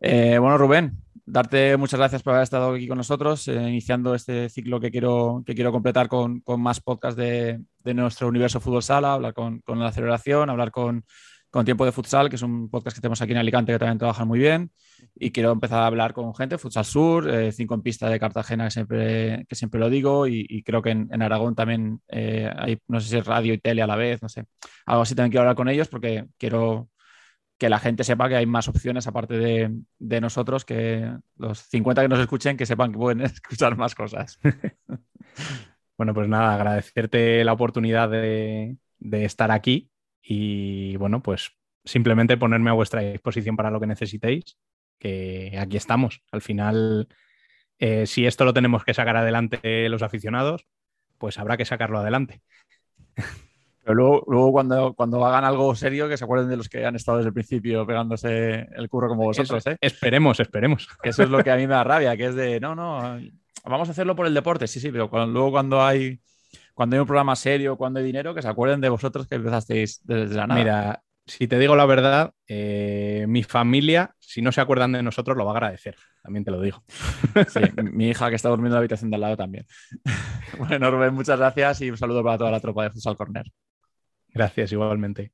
Eh, bueno, Rubén, darte muchas gracias por haber estado aquí con nosotros, eh, iniciando este ciclo que quiero, que quiero completar con, con más podcasts de, de, nuestro universo fútbol sala, hablar con, con la celebración, hablar con con Tiempo de Futsal, que es un podcast que tenemos aquí en Alicante que también trabaja muy bien. Y quiero empezar a hablar con gente, Futsal Sur, eh, cinco en pista de Cartagena, que siempre, que siempre lo digo. Y, creo que en, Aragón también eh, hay, no sé si es radio y tele a la vez, no sé. Algo así también quiero hablar con ellos porque quiero que la gente sepa que hay más opciones aparte de, de nosotros, que los 50 que nos escuchen, que sepan que pueden escuchar más cosas. bueno, pues nada, agradecerte la oportunidad de, de estar aquí y bueno, pues simplemente ponerme a vuestra disposición para lo que necesitéis, que aquí estamos. Al final, eh, si esto lo tenemos que sacar adelante los aficionados, pues habrá que sacarlo adelante. Pero luego, luego cuando, cuando hagan algo serio, que se acuerden de los que han estado desde el principio pegándose el curro como vosotros. ¿eh? Esperemos, esperemos. Eso es lo que a mí me da rabia, que es de, no, no, vamos a hacerlo por el deporte, sí, sí, pero luego cuando hay cuando hay un programa serio, cuando hay dinero, que se acuerden de vosotros que empezasteis desde la nada. Mira, si te digo la verdad, eh, mi familia, si no se acuerdan de nosotros, lo va a agradecer. También te lo digo. Sí, mi hija que está durmiendo en la habitación de al lado también. Bueno, Rubén, muchas gracias y un saludo para toda la tropa de Futsal Corner. Gracias, igualmente.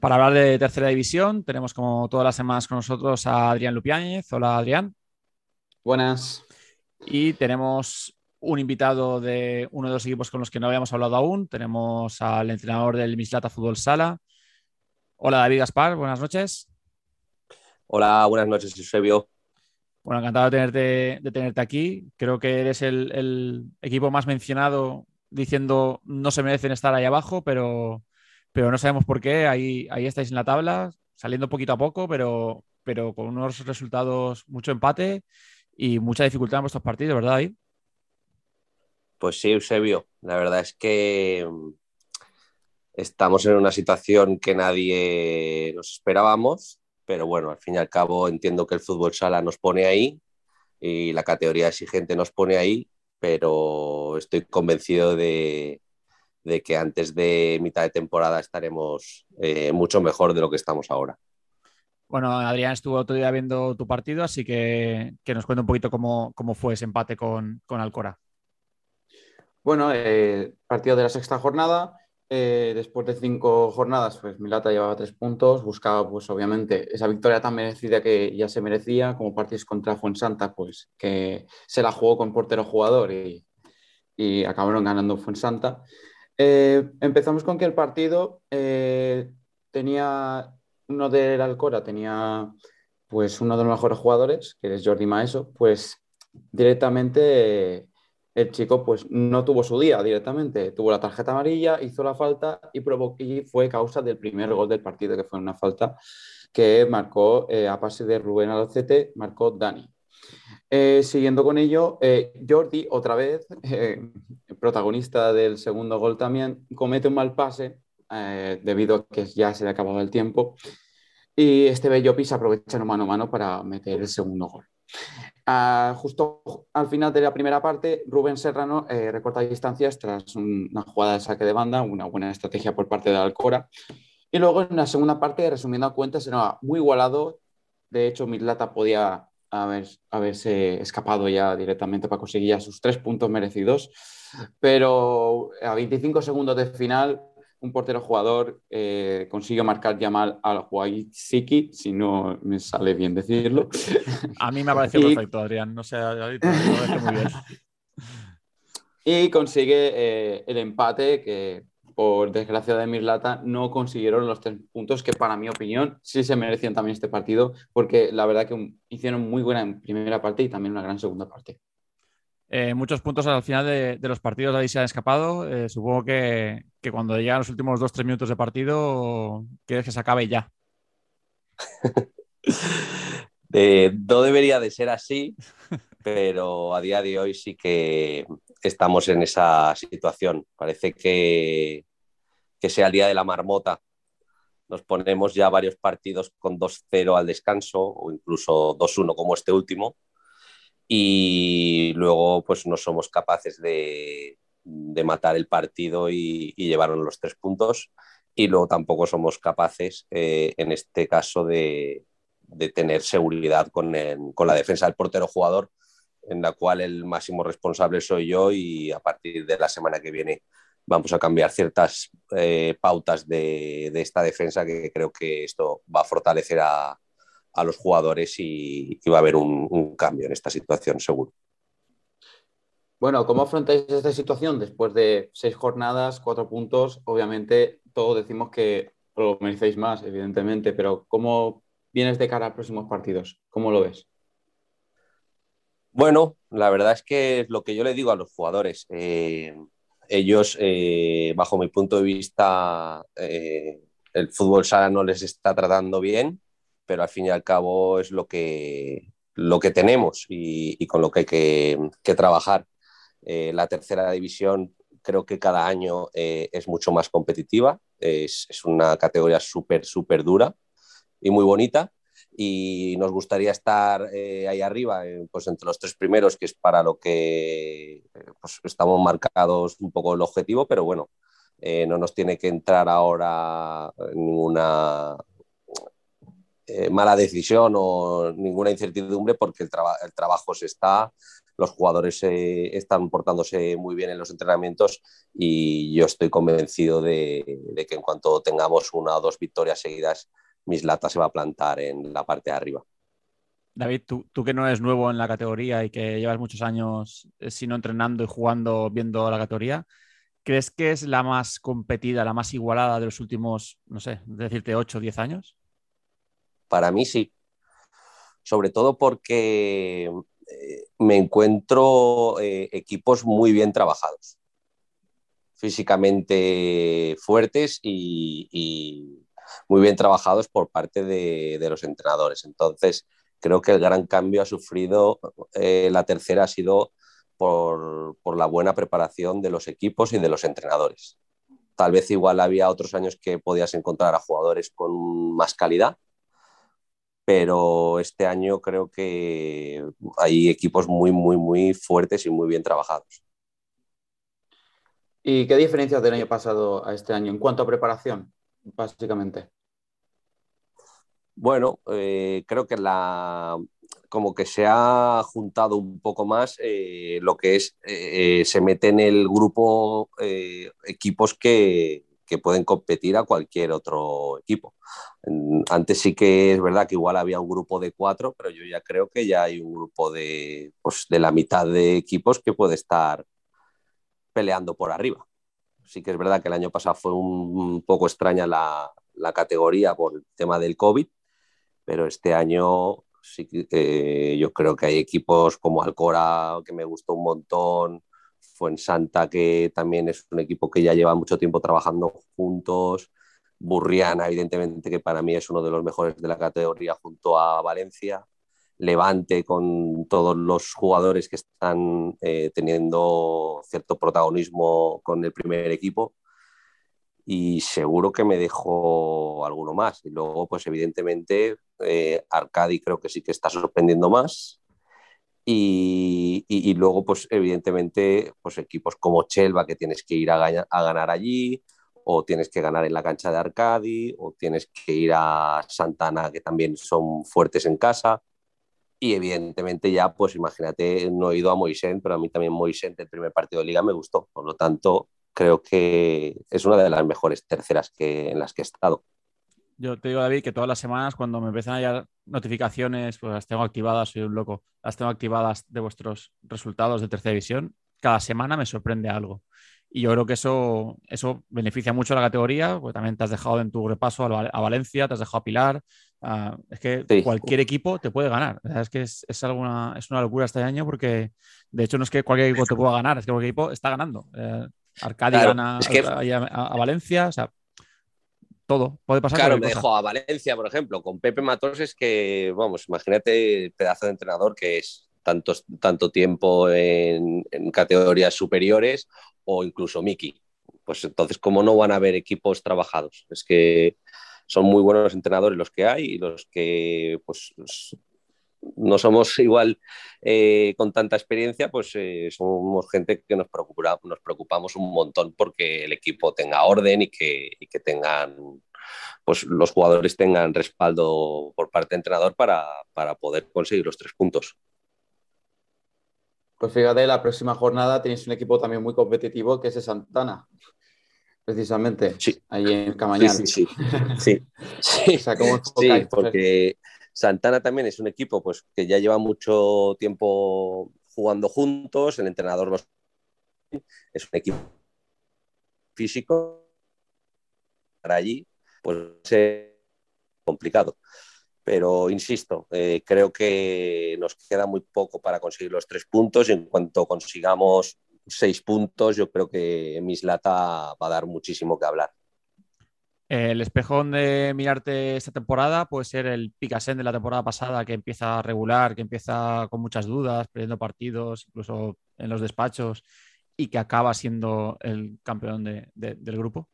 Para hablar de tercera división, tenemos como todas las semanas con nosotros a Adrián Lupiáñez. Hola, Adrián. Buenas. Y tenemos un invitado de uno de los equipos con los que no habíamos hablado aún. Tenemos al entrenador del Mislata Fútbol Sala. Hola, David Gaspar. Buenas noches. Hola, buenas noches, Eusebio. Bueno, encantado de tenerte, de tenerte aquí. Creo que eres el, el equipo más mencionado diciendo no se merecen estar ahí abajo, pero, pero no sabemos por qué. Ahí, ahí estáis en la tabla, saliendo poquito a poco, pero, pero con unos resultados, mucho empate y mucha dificultad en vuestros partidos, ¿verdad, David? Pues sí, Eusebio. La verdad es que mm, estamos en una situación que nadie nos esperábamos, pero bueno, al fin y al cabo entiendo que el fútbol sala nos pone ahí y la categoría exigente nos pone ahí pero estoy convencido de, que antes de mitad de temporada estaremos eh, mucho mejor de lo que estamos ahora. Bueno, Adrián estuvo otro día viendo tu partido, así que, que nos cuenta un poquito cómo, fue ese empate con, Alcora. Bueno, eh, partido de la sexta jornada, eh, después de cinco jornadas, pues Milata llevaba tres puntos, buscaba pues obviamente esa victoria tan merecida que ya se merecía, como partidos contra Fuensanta, pues que se la jugó con portero jugador y, y acabaron ganando Fuensanta. Eh, empezamos con que el partido eh, tenía uno del Alcora, tenía pues uno de los mejores jugadores, que es Jordi Maeso, pues directamente el chico pues no tuvo su día directamente, tuvo la tarjeta amarilla, hizo la falta y, y fue causa del primer gol del partido, que fue una falta que marcó eh, a pase de Rubén Alocete, marcó Dani. Eh, siguiendo con ello, eh, Jordi, otra vez, protagonista del segundo gol también, comete un mal pase debido a que ya se le acabado el tiempo y este bello pisa aprovecha en mano a mano para meter el segundo gol. Ah, justo al final de la primera parte, Rubén Serrano eh, recorta distancias tras una jugada de saque de banda, una buena estrategia por parte de Alcora. Y luego en la segunda parte, resumiendo a cuentas, era muy igualado. De hecho, Mislata podía haber, haberse escapado ya directamente para conseguir ya sus tres puntos merecidos. Pero a 25 segundos de final, un portero jugador eh, consigue marcar Yamal al Siki, si no me sale bien decirlo. A mí me ha parecido perfecto, Adrián. No sé, muy bien. Y consigue eh, el empate que, por desgracia de Mirlata, no consiguieron los tres puntos que, para mi opinión, sí se merecían también este partido, porque la verdad que hicieron muy buena primera parte y también una gran segunda parte. Eh, muchos puntos al final de, los partidos ahí se han escapado. Eh, supongo que, cuando llegan los últimos dos tres minutos de partido, quieres que se acabe ya. Eh, no debería de ser así, pero a día de hoy sí que estamos en esa situación. Parece que, que sea el día de la marmota. Nos ponemos ya varios partidos con 2-0 al descanso o incluso 2-1 como este último y luego pues no somos capaces de, matar el partido y, y llevarnos los tres puntos y luego tampoco somos capaces eh, en este caso de, tener seguridad con, la defensa del portero jugador en la cual el máximo responsable soy yo y a partir de la semana que viene vamos a cambiar ciertas eh, pautas de, de, esta defensa que creo que esto va a fortalecer a, a los jugadores y, va a haber un, cambio en esta situación, seguro. Bueno, ¿cómo afrontáis esta situación después de seis jornadas, cuatro puntos? Obviamente, todos decimos que lo merecéis más, evidentemente, pero ¿cómo vienes de cara a próximos partidos? ¿Cómo lo ves? Bueno, la verdad es que es lo que yo le digo a los jugadores. Eh, ellos, eh, bajo mi punto de vista, eh, el fútbol sala no les está tratando bien pero al fin y al cabo es lo que, lo que tenemos y, con lo que hay que, trabajar. Eh, la tercera división creo que cada año es mucho más competitiva, es, es una categoría súper, súper dura y muy bonita y nos gustaría estar eh, ahí arriba, pues entre los tres primeros, que es para lo que pues, estamos marcados un poco el objetivo, pero bueno, no nos tiene que entrar ahora ninguna eh, mala decisión o ninguna incertidumbre porque el, el trabajo se está, los jugadores eh, están portándose muy bien en los entrenamientos y yo estoy convencido de, que en cuanto tengamos una o dos victorias seguidas, Mislata se va a plantar en la parte de arriba. David, tú, tú, que no eres nuevo en la categoría y que llevas muchos años, eh, si no entrenando y jugando, viendo la categoría, ¿crees que es la más competida, la más igualada de los últimos, no sé, decirte 8 o 10 años? Para mí sí. Sobre todo porque eh, me encuentro eh, equipos muy bien trabajados, físicamente fuertes y, muy bien trabajados por parte de, los entrenadores. Entonces, creo que el gran cambio ha sufrido eh, la tercera ha sido por, por, la buena preparación de los equipos y de los entrenadores. Tal vez igual había otros años que podías encontrar a jugadores con más calidad, pero este año creo que hay equipos muy, muy, muy fuertes y muy bien trabajados. ¿Y qué diferencias del año pasado a este año en cuanto a preparación, básicamente? Bueno, eh, creo que la, como que se ha juntado un poco más eh, lo que es, eh, se mete en el grupo equipos que, que pueden competir a cualquier otro equipo. Antes sí que es verdad que igual había un grupo de cuatro, pero yo ya creo que ya hay un grupo de, pues, de la mitad de equipos que puede estar peleando por arriba. Sí que es verdad que el año pasado fue un, poco extraña la, la, categoría por el tema del COVID, pero este año sí que eh, yo creo que hay equipos como Alcora, que me gustó un montón, Fuensanta, que también es un equipo que ya lleva mucho tiempo trabajando juntos, Burriana, evidentemente, que para mí es uno de los mejores de la categoría junto a Valencia, Levante con todos los jugadores que están eh, teniendo cierto protagonismo con el primer equipo y seguro que me dejo alguno más. Y luego, pues evidentemente, eh, Arcadi creo que sí que está sorprendiendo más. Y, y, luego, pues evidentemente, pues equipos como Chelva que tienes que ir a, a ganar allí, o tienes que ganar en la cancha de Arcadi, o tienes que ir a Santana, que también son fuertes en casa. Y evidentemente ya, pues imagínate, no he ido a Moisés, pero a mí también Moisés el primer partido de liga me gustó. Por lo tanto, creo que es una de las mejores terceras que, en las que he estado. Yo te digo, David, que todas las semanas cuando me empiezan a llegar notificaciones, pues las tengo activadas, soy un loco, las tengo activadas de vuestros resultados de tercera división. Cada semana me sorprende algo. Y yo creo que eso, eso beneficia mucho a la categoría, porque también te has dejado en tu repaso a, Valencia, te has dejado a Pilar. Es que cualquier equipo te puede ganar. es que es, es, alguna, es una locura este año porque, de hecho, no es que cualquier equipo te pueda ganar, es que cualquier equipo está ganando. Eh, Arcadia gana a, Valencia, o sea, todo, puede pasar. Claro, me dejo a Valencia, por ejemplo, con Pepe Matos es que, vamos, imagínate el pedazo de entrenador que es tanto, tanto tiempo en, categorías superiores o incluso Miki. Pues entonces, ¿cómo no van a haber equipos trabajados? Es que son muy buenos entrenadores los que hay y los que pues no somos igual eh, con tanta experiencia, pues eh, somos gente que nos, preocupa, nos preocupamos un montón porque el equipo tenga orden y que, que tengan, pues los jugadores tengan respaldo por parte del entrenador para, para poder conseguir los tres puntos. Pues fíjate, la próxima jornada tenéis un equipo también muy competitivo que es de Santana, precisamente, sí. ahí en Camañal. Sí, sí, sí. sí. o sea, ¿cómo sí porque Santana también es un equipo pues, que ya lleva mucho tiempo jugando juntos, el entrenador es un equipo físico para allí, pues es complicado. Pero insisto, eh, creo que nos queda muy poco para conseguir los tres puntos y en cuanto consigamos seis puntos, yo creo que Mislata va a dar muchísimo que hablar. El espejón de mirarte esta temporada puede ser el Picasen de la temporada pasada que empieza a regular, que empieza con muchas dudas, perdiendo partidos, incluso en los despachos, y que acaba siendo el campeón del grupo.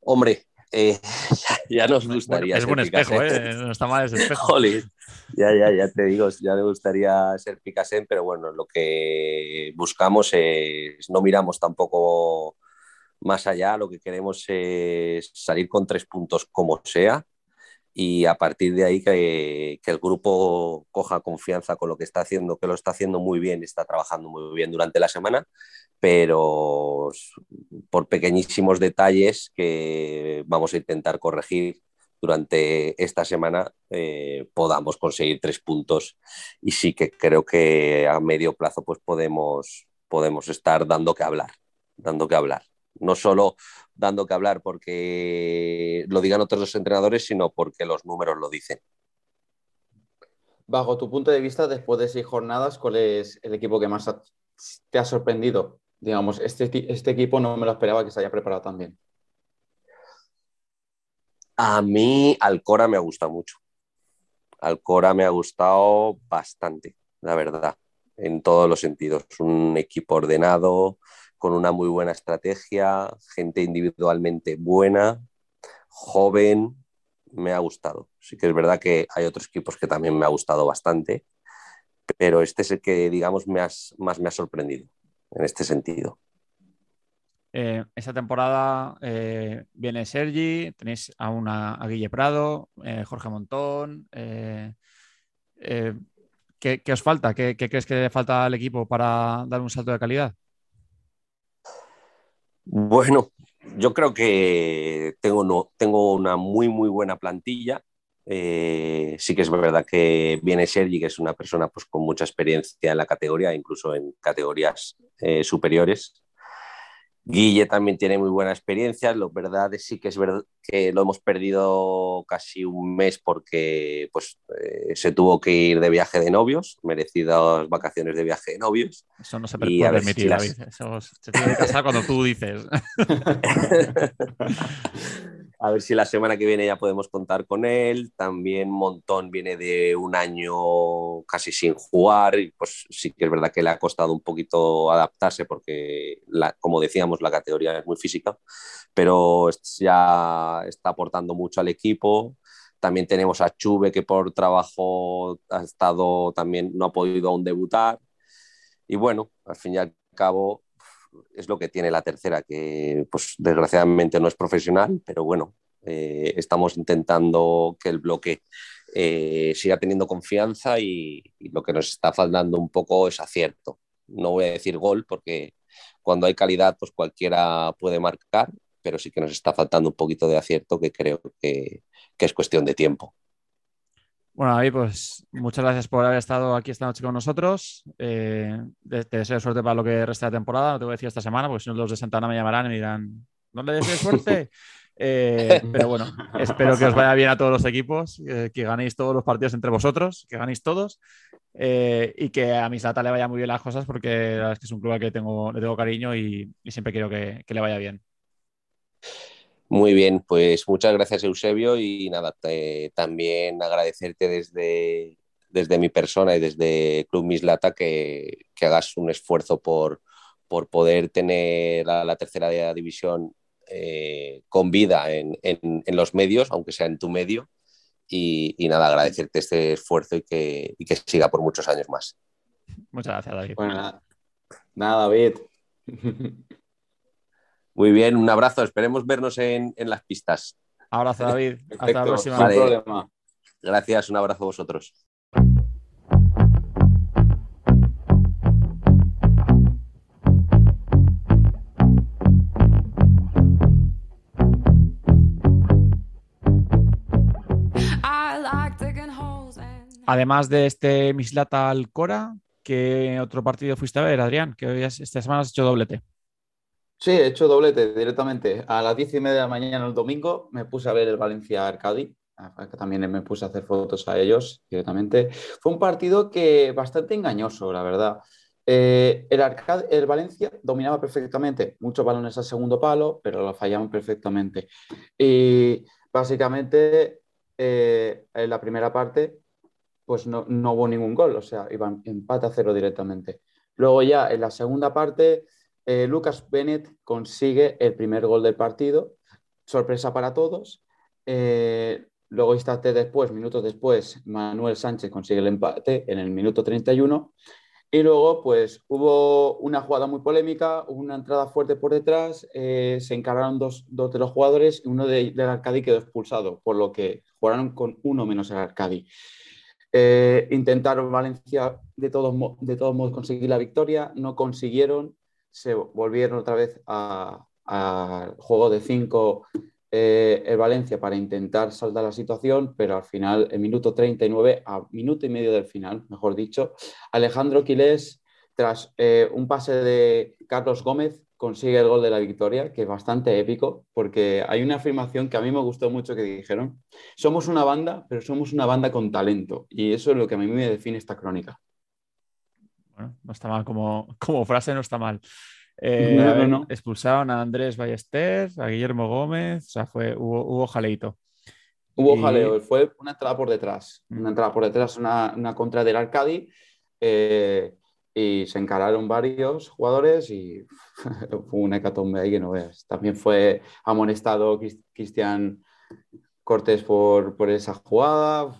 Hombre, eh, ya, nos gustaría. es buen espejo, ¿eh? no está mal ese espejo. ya, ya, ya te digo, ya me gustaría ser Picasen, pero bueno, lo que buscamos es, no miramos tampoco más allá lo que queremos es salir con tres puntos como sea y a partir de ahí que, el grupo coja confianza con lo que está haciendo, que lo está haciendo muy bien, está trabajando muy bien durante la semana, pero por pequeñísimos detalles que vamos a intentar corregir durante esta semana eh, podamos conseguir tres puntos. Y sí que creo que a medio plazo pues podemos, podemos estar dando que hablar, dando que hablar. No solo dando que hablar porque lo digan otros entrenadores, sino porque los números lo dicen. Bajo tu punto de vista, después de seis jornadas, ¿cuál es el equipo que más te ha sorprendido? Digamos, este, este equipo no me lo esperaba que se haya preparado tan bien. A mí Alcora me ha gustado mucho. Alcora me ha gustado bastante, la verdad, en todos los sentidos. Un equipo ordenado, con una muy buena estrategia, gente individualmente buena, joven, me ha gustado. Sí que es verdad que hay otros equipos que también me ha gustado bastante, pero este es el que, digamos, más me ha sorprendido en este sentido. Eh, esta temporada eh, viene Sergi, tenéis a, una, a Guille Prado, eh, Jorge Montón. ¿qué, os falta? ¿Qué, ¿Qué, crees que le falta al equipo para dar un salto de calidad? Bueno, yo creo que tengo, tengo una muy, muy buena plantilla. Eh, sí que es verdad que viene Sergi, que es una persona pues, con mucha experiencia en la categoría, incluso en categorías eh, superiores. Guille también tiene muy buena experiencia. Lo verdad es sí que es verdad que lo hemos perdido casi un mes porque pues, eh, se tuvo que ir de viaje de novios, merecidas vacaciones de viaje de novios. Eso no se puede permitir, si David. Eso se tiene que casar cuando tú dices. A ver si la semana que viene ya podemos contar con él. También Montón viene de un año casi sin jugar y pues sí que es verdad que le ha costado un poquito adaptarse porque, como decíamos, la categoría es muy física, pero ya está aportando mucho al equipo. También tenemos a Chuve que por trabajo ha estado también no ha podido aún debutar. Y bueno, al fin y al cabo es lo que tiene la tercera, que pues desgraciadamente no es profesional, pero bueno, eh, estamos intentando que el bloque eh, siga teniendo confianza y, lo que nos está faltando un poco es acierto. No voy a decir gol porque cuando hay calidad pues cualquiera puede marcar, pero sí que nos está faltando un poquito de acierto que creo que, que es cuestión de tiempo. Bueno, David, pues muchas gracias por haber estado aquí esta noche con nosotros. Eh, te, deseo suerte para lo que resta de temporada. No te voy a decir esta semana, porque si no los de Santana me llamarán y me dirán, ¿no le deseo suerte? Eh, pero bueno, espero que os vaya bien a todos los equipos, que ganéis todos los partidos entre vosotros, que ganéis todos eh, y que a Mislata le vaya muy bien las cosas porque la verdad es que es un club al que tengo, le tengo cariño y, siempre quiero que le vaya bien. Muy bien, pues muchas gracias Eusebio y nada, también agradecerte desde, desde mi persona y desde Club Mislata que, que hagas un esfuerzo por, por poder tener a la tercera división eh, con vida en, en, los medios, aunque sea en tu medio. Y, y nada, agradecerte este esfuerzo y que, y que, siga por muchos años más. Muchas gracias, David. Bueno, nada, David. Muy bien, un abrazo. Esperemos vernos en, las pistas. Abrazo, David. Hasta la próxima. Gracias, un abrazo a vosotros. Además de este Mislata Alcora, ¿qué otro partido fuiste a ver, Adrián? Que hoy esta semana has hecho doblete. Sí, he hecho doblete directamente. A las diez y media de la mañana el domingo me puse a ver el Valencia Arcadi. También me puse a hacer fotos a ellos directamente. Fue un partido que bastante engañoso, la verdad. Eh, el, el Valencia dominaba perfectamente, muchos balones al segundo palo, pero lo fallaban perfectamente. Y básicamente eh, en la primera parte, pues no, no, hubo ningún gol, o sea, iban empate a cero directamente. Luego ya en la segunda parte eh, Lucas Bennett consigue el primer gol del partido, sorpresa para todos. Eh, luego, instante después, minutos después, Manuel Sánchez consigue el empate en el minuto 31. Y luego, pues hubo una jugada muy polémica, una entrada fuerte por detrás, eh, se encargaron dos, de los jugadores y uno de, del Arcadi quedó expulsado, por lo que jugaron con uno menos el Arcadi. intentaron Valencia de todos, de todos modos conseguir la victoria, no consiguieron, se volvieron otra vez al juego de 5 eh, el Valencia para intentar saltar la situación, pero al final, en minuto 39, a minuto y medio del final, mejor dicho, Alejandro Quilés, tras eh, un pase de Carlos Gómez, consigue el gol de la victoria, que es bastante épico, porque hay una afirmación que a mí me gustó mucho que dijeron, somos una banda, pero somos una banda con talento, y eso es lo que a mí me define esta crónica. Bueno, no está mal como, como frase, no está mal. Eh, expulsaron a Andrés Ballester, a Guillermo Gómez, o sea, fue, hubo, hubo jaleito. Hubo jaleo, fue una entrada por detrás, una entrada por detrás, una, una contra del Arcadi, eh, y se encararon varios jugadores y fue una hecatombe ahí que no veas. También fue amonestado Cristian Cortés por, por esa jugada,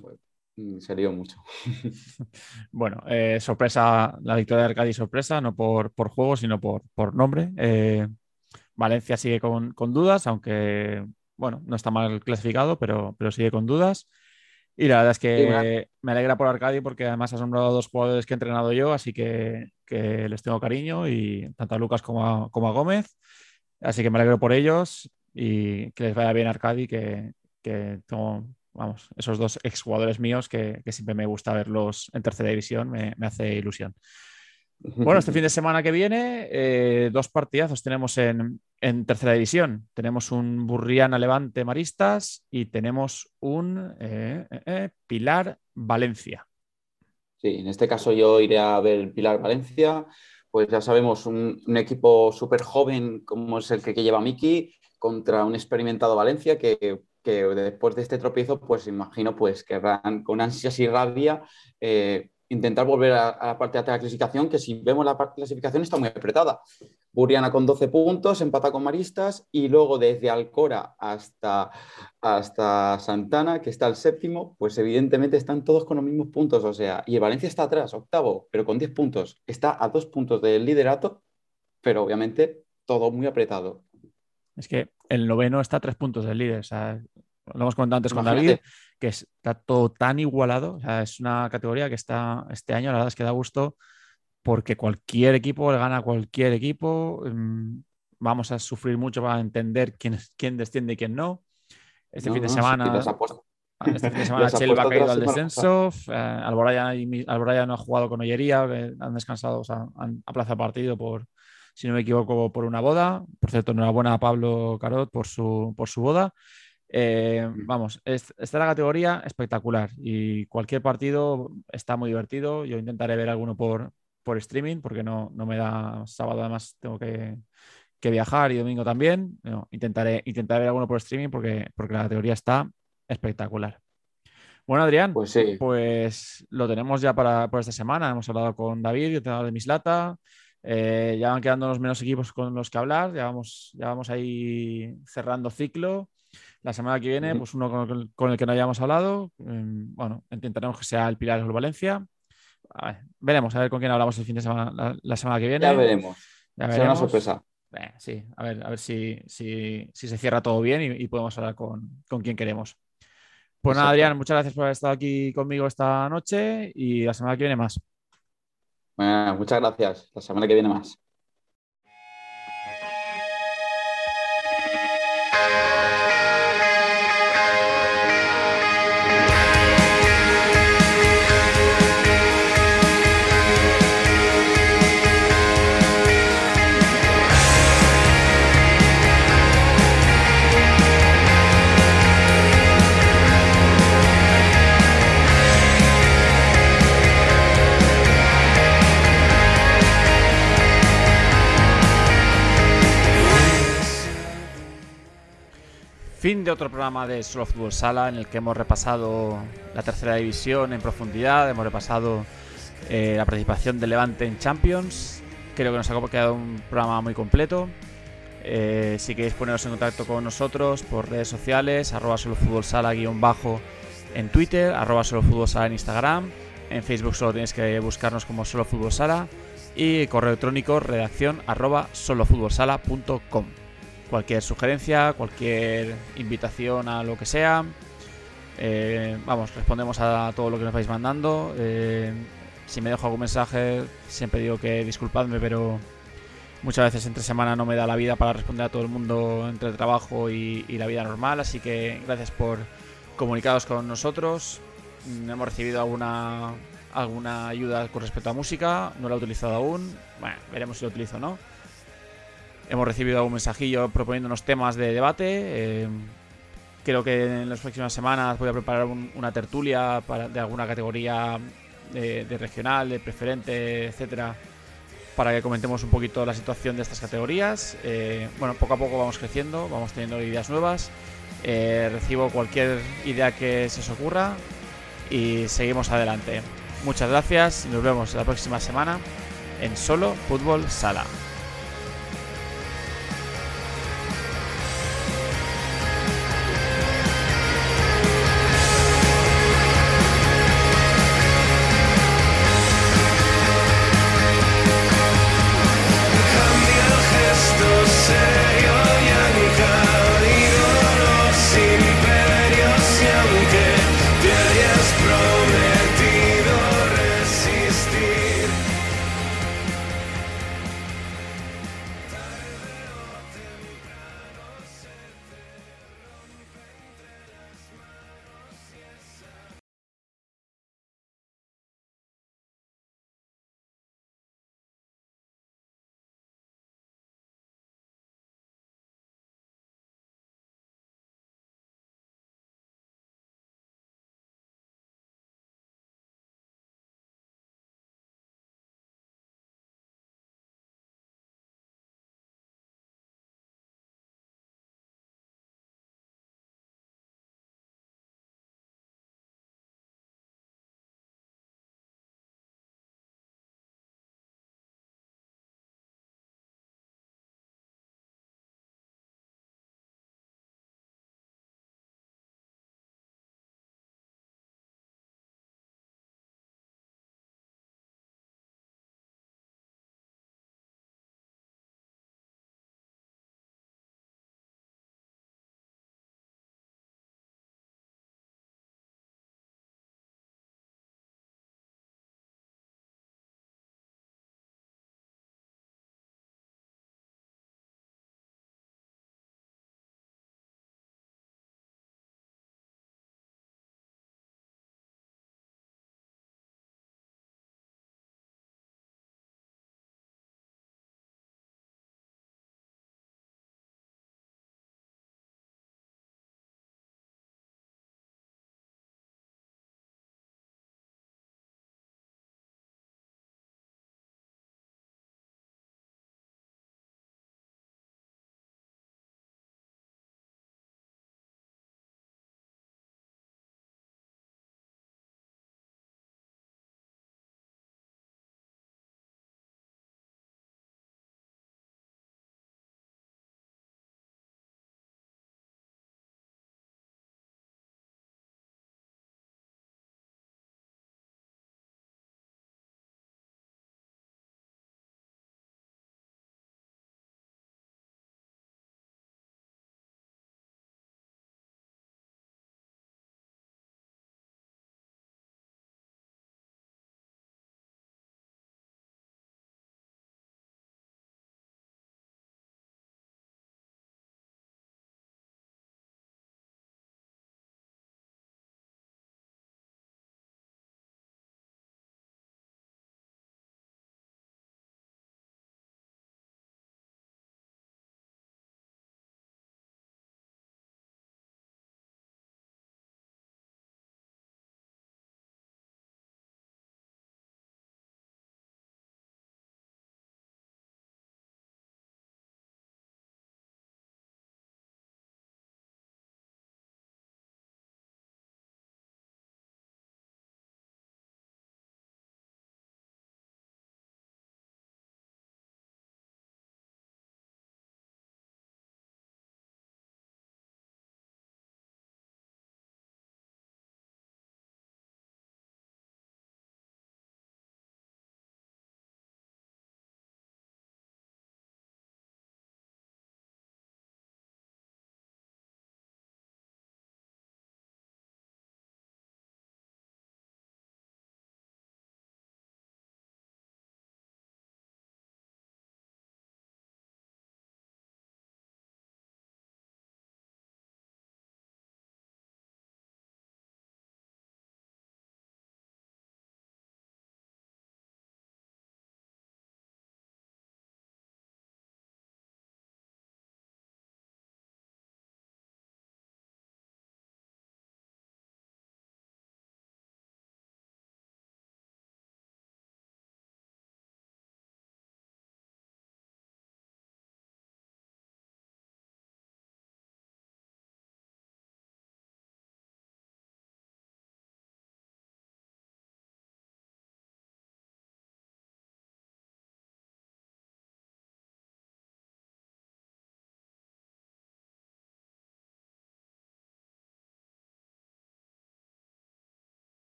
se lió mucho. bueno, eh, sorpresa, la victoria de Arcadi sorpresa, no por, por juego, sino por, por nombre. Eh, Valencia sigue con, con, dudas, aunque bueno, no está mal clasificado, pero, pero sigue con dudas. Y la verdad es que me alegra por Arcadi porque además has nombrado a dos jugadores que he entrenado yo, así que, que les tengo cariño, y tanto a Lucas como a, como a, Gómez. Así que me alegro por ellos y que les vaya bien Arcadi, que, que tengo, vamos, esos dos exjugadores míos que, siempre me gusta verlos en tercera división, me, hace ilusión. Bueno, este fin de semana que viene, eh, dos partidazos tenemos en, en, tercera división. Tenemos un Burriana Levante Maristas y tenemos un eh, eh, Pilar Valencia. Sí, en este caso yo iré a ver Pilar Valencia. Pues ya sabemos, un, un equipo súper joven como es el que, que lleva Miki contra un experimentado Valencia que, después de este tropiezo, pues imagino pues querrán con ansias y rabia intentar volver a, la parte de la clasificación, que si vemos la clasificación está muy apretada. Buriana con 12 puntos, empata con Maristas y luego desde Alcora hasta, hasta Santana, que está el séptimo, pues evidentemente están todos con los mismos puntos. O sea, y Valencia está atrás, octavo, pero con 10 puntos. Está a dos puntos del liderato, pero obviamente todo muy apretado. Es que el noveno está a tres puntos del líder. O sea, lo hemos comentado antes con David que está todo tan igualado. O sea, es una categoría que está este año, la verdad es que da gusto porque cualquier equipo le gana a cualquier equipo. Mm, vamos a sufrir mucho para entender quién, quién desciende y quién no. Este fin de semana. este fin de semana Chelsea ha caído al descenso. Eh, Alboraya, no ha jugado con Ollería, han descansado, o sea, han aplazado partido por, si no me equivoco, por una boda. Por cierto, enhorabuena a Pablo Carot por su, por su boda. Eh, vamos, es, esta la categoría espectacular y cualquier partido está muy divertido. Yo intentaré ver alguno por, por streaming porque no, no me da sábado, además tengo que, que viajar y domingo también. intentaré, intentaré ver alguno por streaming porque, porque la categoría está espectacular. Bueno, Adrián, pues, sí. pues lo tenemos ya para por esta semana. Hemos hablado con David, yo tengo de Mislata. Eh, ya van quedando los menos equipos con los que hablar. Ya vamos, ya vamos ahí cerrando ciclo. La semana que viene, pues uno con, el que no hayamos hablado. Em, bueno, intentaremos que sea el Pilar de Valencia. veremos, a ver con quién hablamos el fin de semana, la, semana que viene. Ya veremos. Será una sorpresa. Eh, sí, a ver, a ver si, si, se cierra todo bien y, podemos hablar con, con, quien queremos. Pues nada, Adrián, muchas gracias por haber estado aquí conmigo esta noche y la semana que viene más. Bueno, muchas gracias. La semana que viene más. Fin de otro programa de Solo Fútbol Sala en el que hemos repasado la tercera división en profundidad, hemos repasado eh, la participación del Levante en Champions. Creo que nos ha quedado un programa muy completo. Eh, si queréis poneros en contacto con nosotros por redes sociales, arroba solo fútbol sala guion bajo en Twitter, arroba solo fútbol sala en Instagram. En Facebook solo tenéis que buscarnos como solo fútbol sala y correo electrónico redacción arroba cualquier sugerencia, cualquier invitación a lo que sea. Eh, vamos, respondemos a todo lo que nos vais mandando. Eh, si me dejo algún mensaje, siempre digo que disculpadme, pero muchas veces entre semana no me da la vida para responder a todo el mundo entre el trabajo y, la vida normal. Así que gracias por comunicaros con nosotros. Mm, hemos recibido alguna, alguna ayuda con respecto a música, no la he utilizado aún. Bueno, veremos si lo utilizo o no. Hemos recibido un mensajillo proponiéndonos temas de debate. Eh, creo que en las próximas semanas voy a preparar una tertulia de alguna categoría de, regional, de preferente, etcétera, para que comentemos un poquito la situación de estas categorías. Eh, bueno, poco a poco vamos creciendo, vamos teniendo ideas nuevas. Eh, recibo cualquier idea que se os ocurra y seguimos adelante. Muchas gracias y nos vemos la próxima semana en Solo Fútbol Sala.